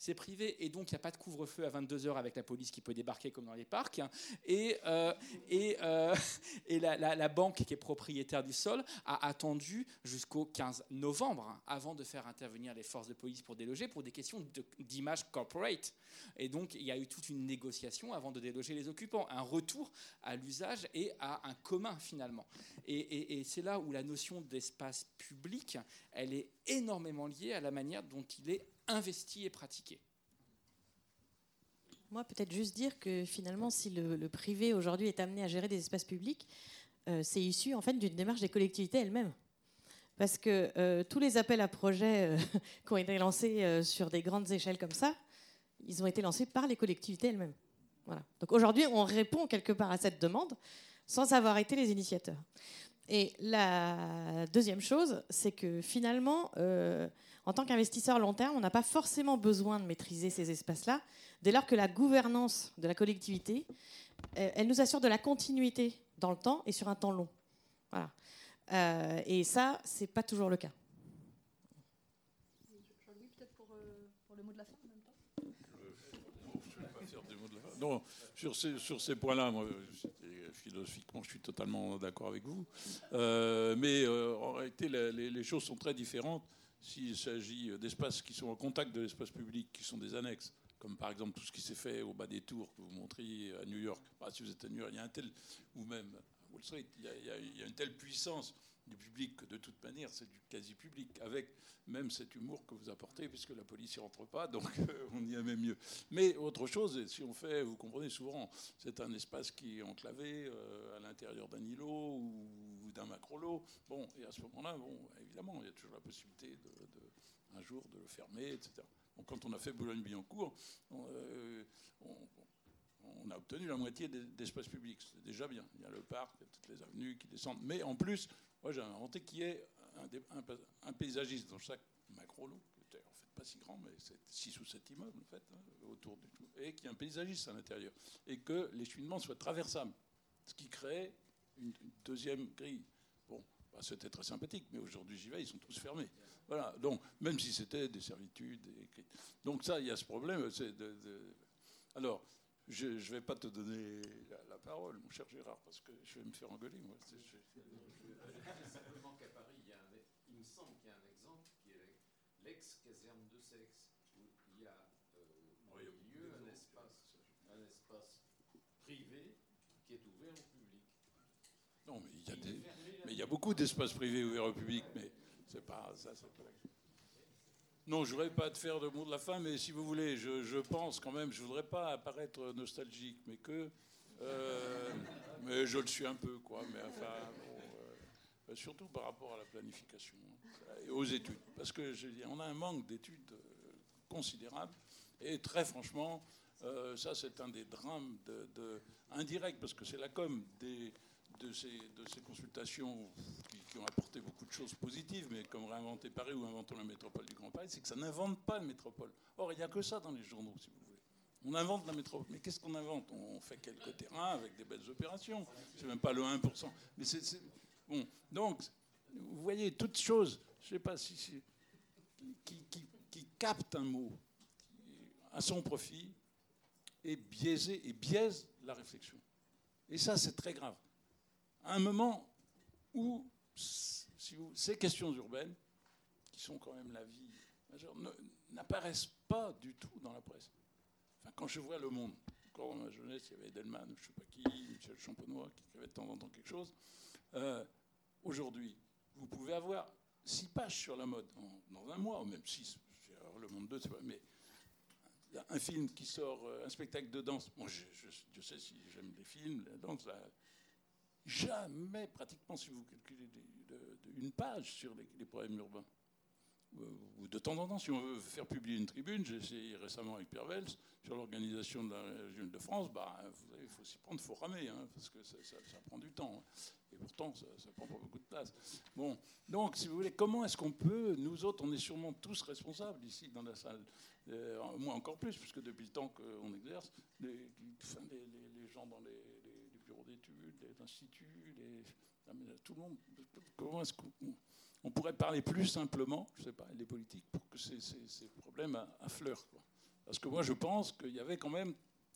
c'est privé et donc il n'y a pas de couvre-feu à 22h avec la police qui peut débarquer comme dans les parcs. Et, euh, et, euh, et la, banque qui est propriétaire du sol a attendu jusqu'au 15 novembre avant de faire intervenir les forces de police pour déloger pour des questions d'image corporate. Et donc il y a eu toute une négociation avant de déloger les occupants, un retour à l'usage et à un commun finalement. Et, et c'est là où la notion d'espace public, elle est énormément liée à la manière dont il est investi et pratiqué. Moi, peut-être juste dire que finalement, si le, privé aujourd'hui est amené à gérer des espaces publics, euh, c'est issu en fait d'une démarche des collectivités elles-mêmes. Parce que euh, tous les appels à projets euh, qui ont été lancés sur des grandes échelles comme ça, ils ont été lancés par les collectivités elles-mêmes. Voilà. Donc aujourd'hui, on répond quelque part à cette demande sans avoir été les initiateurs. Et la deuxième chose, c'est que finalement, en tant qu'investisseur long terme, on n'a pas forcément besoin de maîtriser ces espaces-là, dès lors que la gouvernance de la collectivité, euh, elle nous assure de la continuité dans le temps et sur un temps long. Euh, et ça, c'est pas toujours le cas. peut-être pour, euh, le mot de la fin en même temps. Non, sur ces, points-là, philosophiquement, je suis totalement d'accord avec vous. mais en réalité, les, choses sont très différentes s'il s'agit d'espaces qui sont en contact de l'espace public, qui sont des annexes, comme par exemple tout ce qui s'est fait au bas des tours que vous montriez à New York. Bah, si vous êtes à New York, il y a un tel, ou même à Wall Street, il y a, une telle puissance du public que de toute manière c'est du quasi public, avec même cet humour que vous apportez, puisque la police n'y rentre pas, donc on y a même mieux. Mais autre chose, si on fait, vous comprenez souvent, c'est un espace qui est enclavé euh, à l'intérieur d'un îlot ou d'un macro-lot. Bon, et à ce moment-là, bon, évidemment, il y a toujours la possibilité de, un jour de le fermer, etc. Donc, quand on a fait Boulogne-Billancourt, on, euh, a obtenu la moitié d'espace public. C'est déjà bien. Il y a le parc, il y a toutes les avenues qui descendent. Mais en plus, moi, j'ai inventé qu'il y ait un, paysagiste dans chaque macro-lot, qui en fait pas si grand, mais c'est 6 ou 7 immeubles, en fait, hein, autour du tout, et qu'il y ait un paysagiste à l'intérieur. Et que les cheminements soient traversables. Ce qui crée une, deuxième grille. Bon, bah, c'était très sympathique, mais aujourd'hui j'y vais, ils sont tous fermés. Voilà, donc même si c'était des servitudes. Donc ça, il y a ce problème. De, Alors, je ne vais pas te donner la, parole, mon cher Gérard, parce que je vais me faire engueuler, moi. Simplement qu'à Paris, il, y a un, il me semble qu'il y a un exemple qui est l'ex-caserne de sexe, où il y a euh, au milieu un espace, un espace privé qui est ouvert. Non, mais il y a, beaucoup d'espaces privés ouverts au public, mais c'est pas ça. Non, je voudrais pas te faire de mot de la fin, mais si vous voulez, je, pense quand même, je voudrais pas apparaître nostalgique, mais que, euh, mais je le suis un peu, quoi. Mais enfin, euh, surtout par rapport à la planification et aux études, parce que on a un manque d'études euh, considérable, et très franchement, ça c'est un des drames de, indirects, parce que c'est la com des de ces, consultations qui, ont apporté beaucoup de choses positives, mais comme réinventer Paris ou inventons la métropole du Grand Paris, c'est que ça n'invente pas la métropole. Or, il n'y a que ça dans les journaux, si vous voulez. On invente la métropole. Mais qu'est-ce qu'on invente? On fait quelques terrains avec des belles opérations. C'est même pas le 1%. Mais. Bon. Donc, vous voyez, toutes choses. Je ne sais pas si. qui, qui- qui capte un mot à son profit et biaisé et biaise la réflexion. Et ça, c'est très grave. À un moment où ces questions urbaines, qui sont quand même la vie majeure, n'apparaissent pas du tout dans la presse. Quand je vois Le Monde, encore dans ma jeunesse, il y avait Edelman, je ne sais pas qui, Michel Champenois, qui écrivait de temps en temps quelque chose. Euh, Aujourd'hui, vous pouvez avoir six pages sur la mode dans un mois, ou même six. Le Monde 2, c'est pas. Mais un film qui sort, euh, un spectacle de danse. Moi, je, je- sait si j'aime les films, la danse. la- jamais, pratiquement, si vous calculez une page sur les, problèmes urbains. Ou, ou de temps en temps, si on veut faire publier une tribune, j'ai essayé récemment avec Pierre Vels sur l'organisation de la région de France. Bah, il faut s'y prendre, il faut ramer, hein, parce que ça, prend du temps. hein. Et pourtant, ça, ça prend pas beaucoup de place. Bon, donc, si vous voulez, comment est-ce qu'on peut, nous autres, on est sûrement tous responsables ici dans la salle, euh, moi encore plus, puisque depuis le temps qu'on exerce, les, gens dans les, d'études, les instituts, les, tout le monde, comment est-ce qu'on on pourrait parler plus simplement, je sais pas, les politiques, pour que ces, problèmes a- affleurent. Parce que moi, je pense qu'il y avait quand même,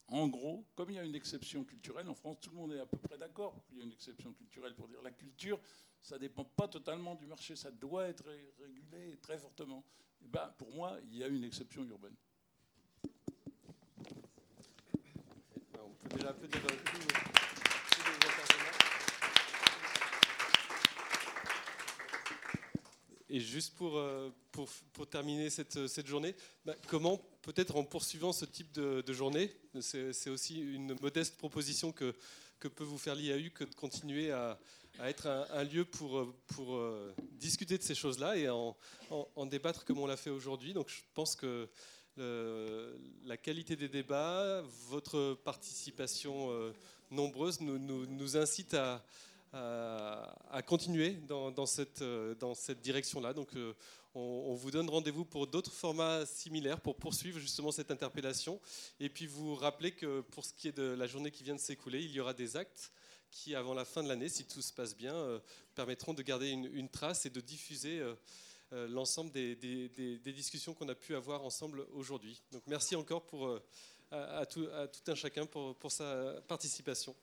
en gros, comme il y a une exception culturelle, en France, tout le monde est à peu près d'accord qu'il y ait une exception culturelle pour dire la culture, ça ne dépend pas totalement du marché, ça doit être ré- régulé très fortement. Et ben, pour moi, il y a une exception urbaine. On peut tous les intervenants. Et juste pour, euh, pour, pour terminer cette, cette journée, bah, comment, peut-être en poursuivant ce type de, journée, c'est aussi une modeste proposition que, que peut vous faire l'IAU que de continuer à, à être un, lieu pour, euh, pour euh, discuter de ces choses-là et en, en- débattre comme on l'a fait aujourd'hui. Donc je pense que la qualité des débats, votre participation euh, nombreuse nous, nous- nous incite à, à- à continuer dans, cette, euh, dans cette direction-là. Donc euh, on, vous donne rendez-vous pour d'autres formats similaires pour poursuivre justement cette interpellation. Et puis vous rappeler que pour ce qui est de la journée qui vient de s'écouler, il y aura des actes qui, avant la fin de l'année, si tout se passe bien, euh, permettront de garder une, trace et de diffuser euh, euh, l'ensemble des, discussions qu'on a pu avoir ensemble aujourd'hui. Donc merci encore pour, euh, à, à tout, à tout un chacun pour, pour sa participation.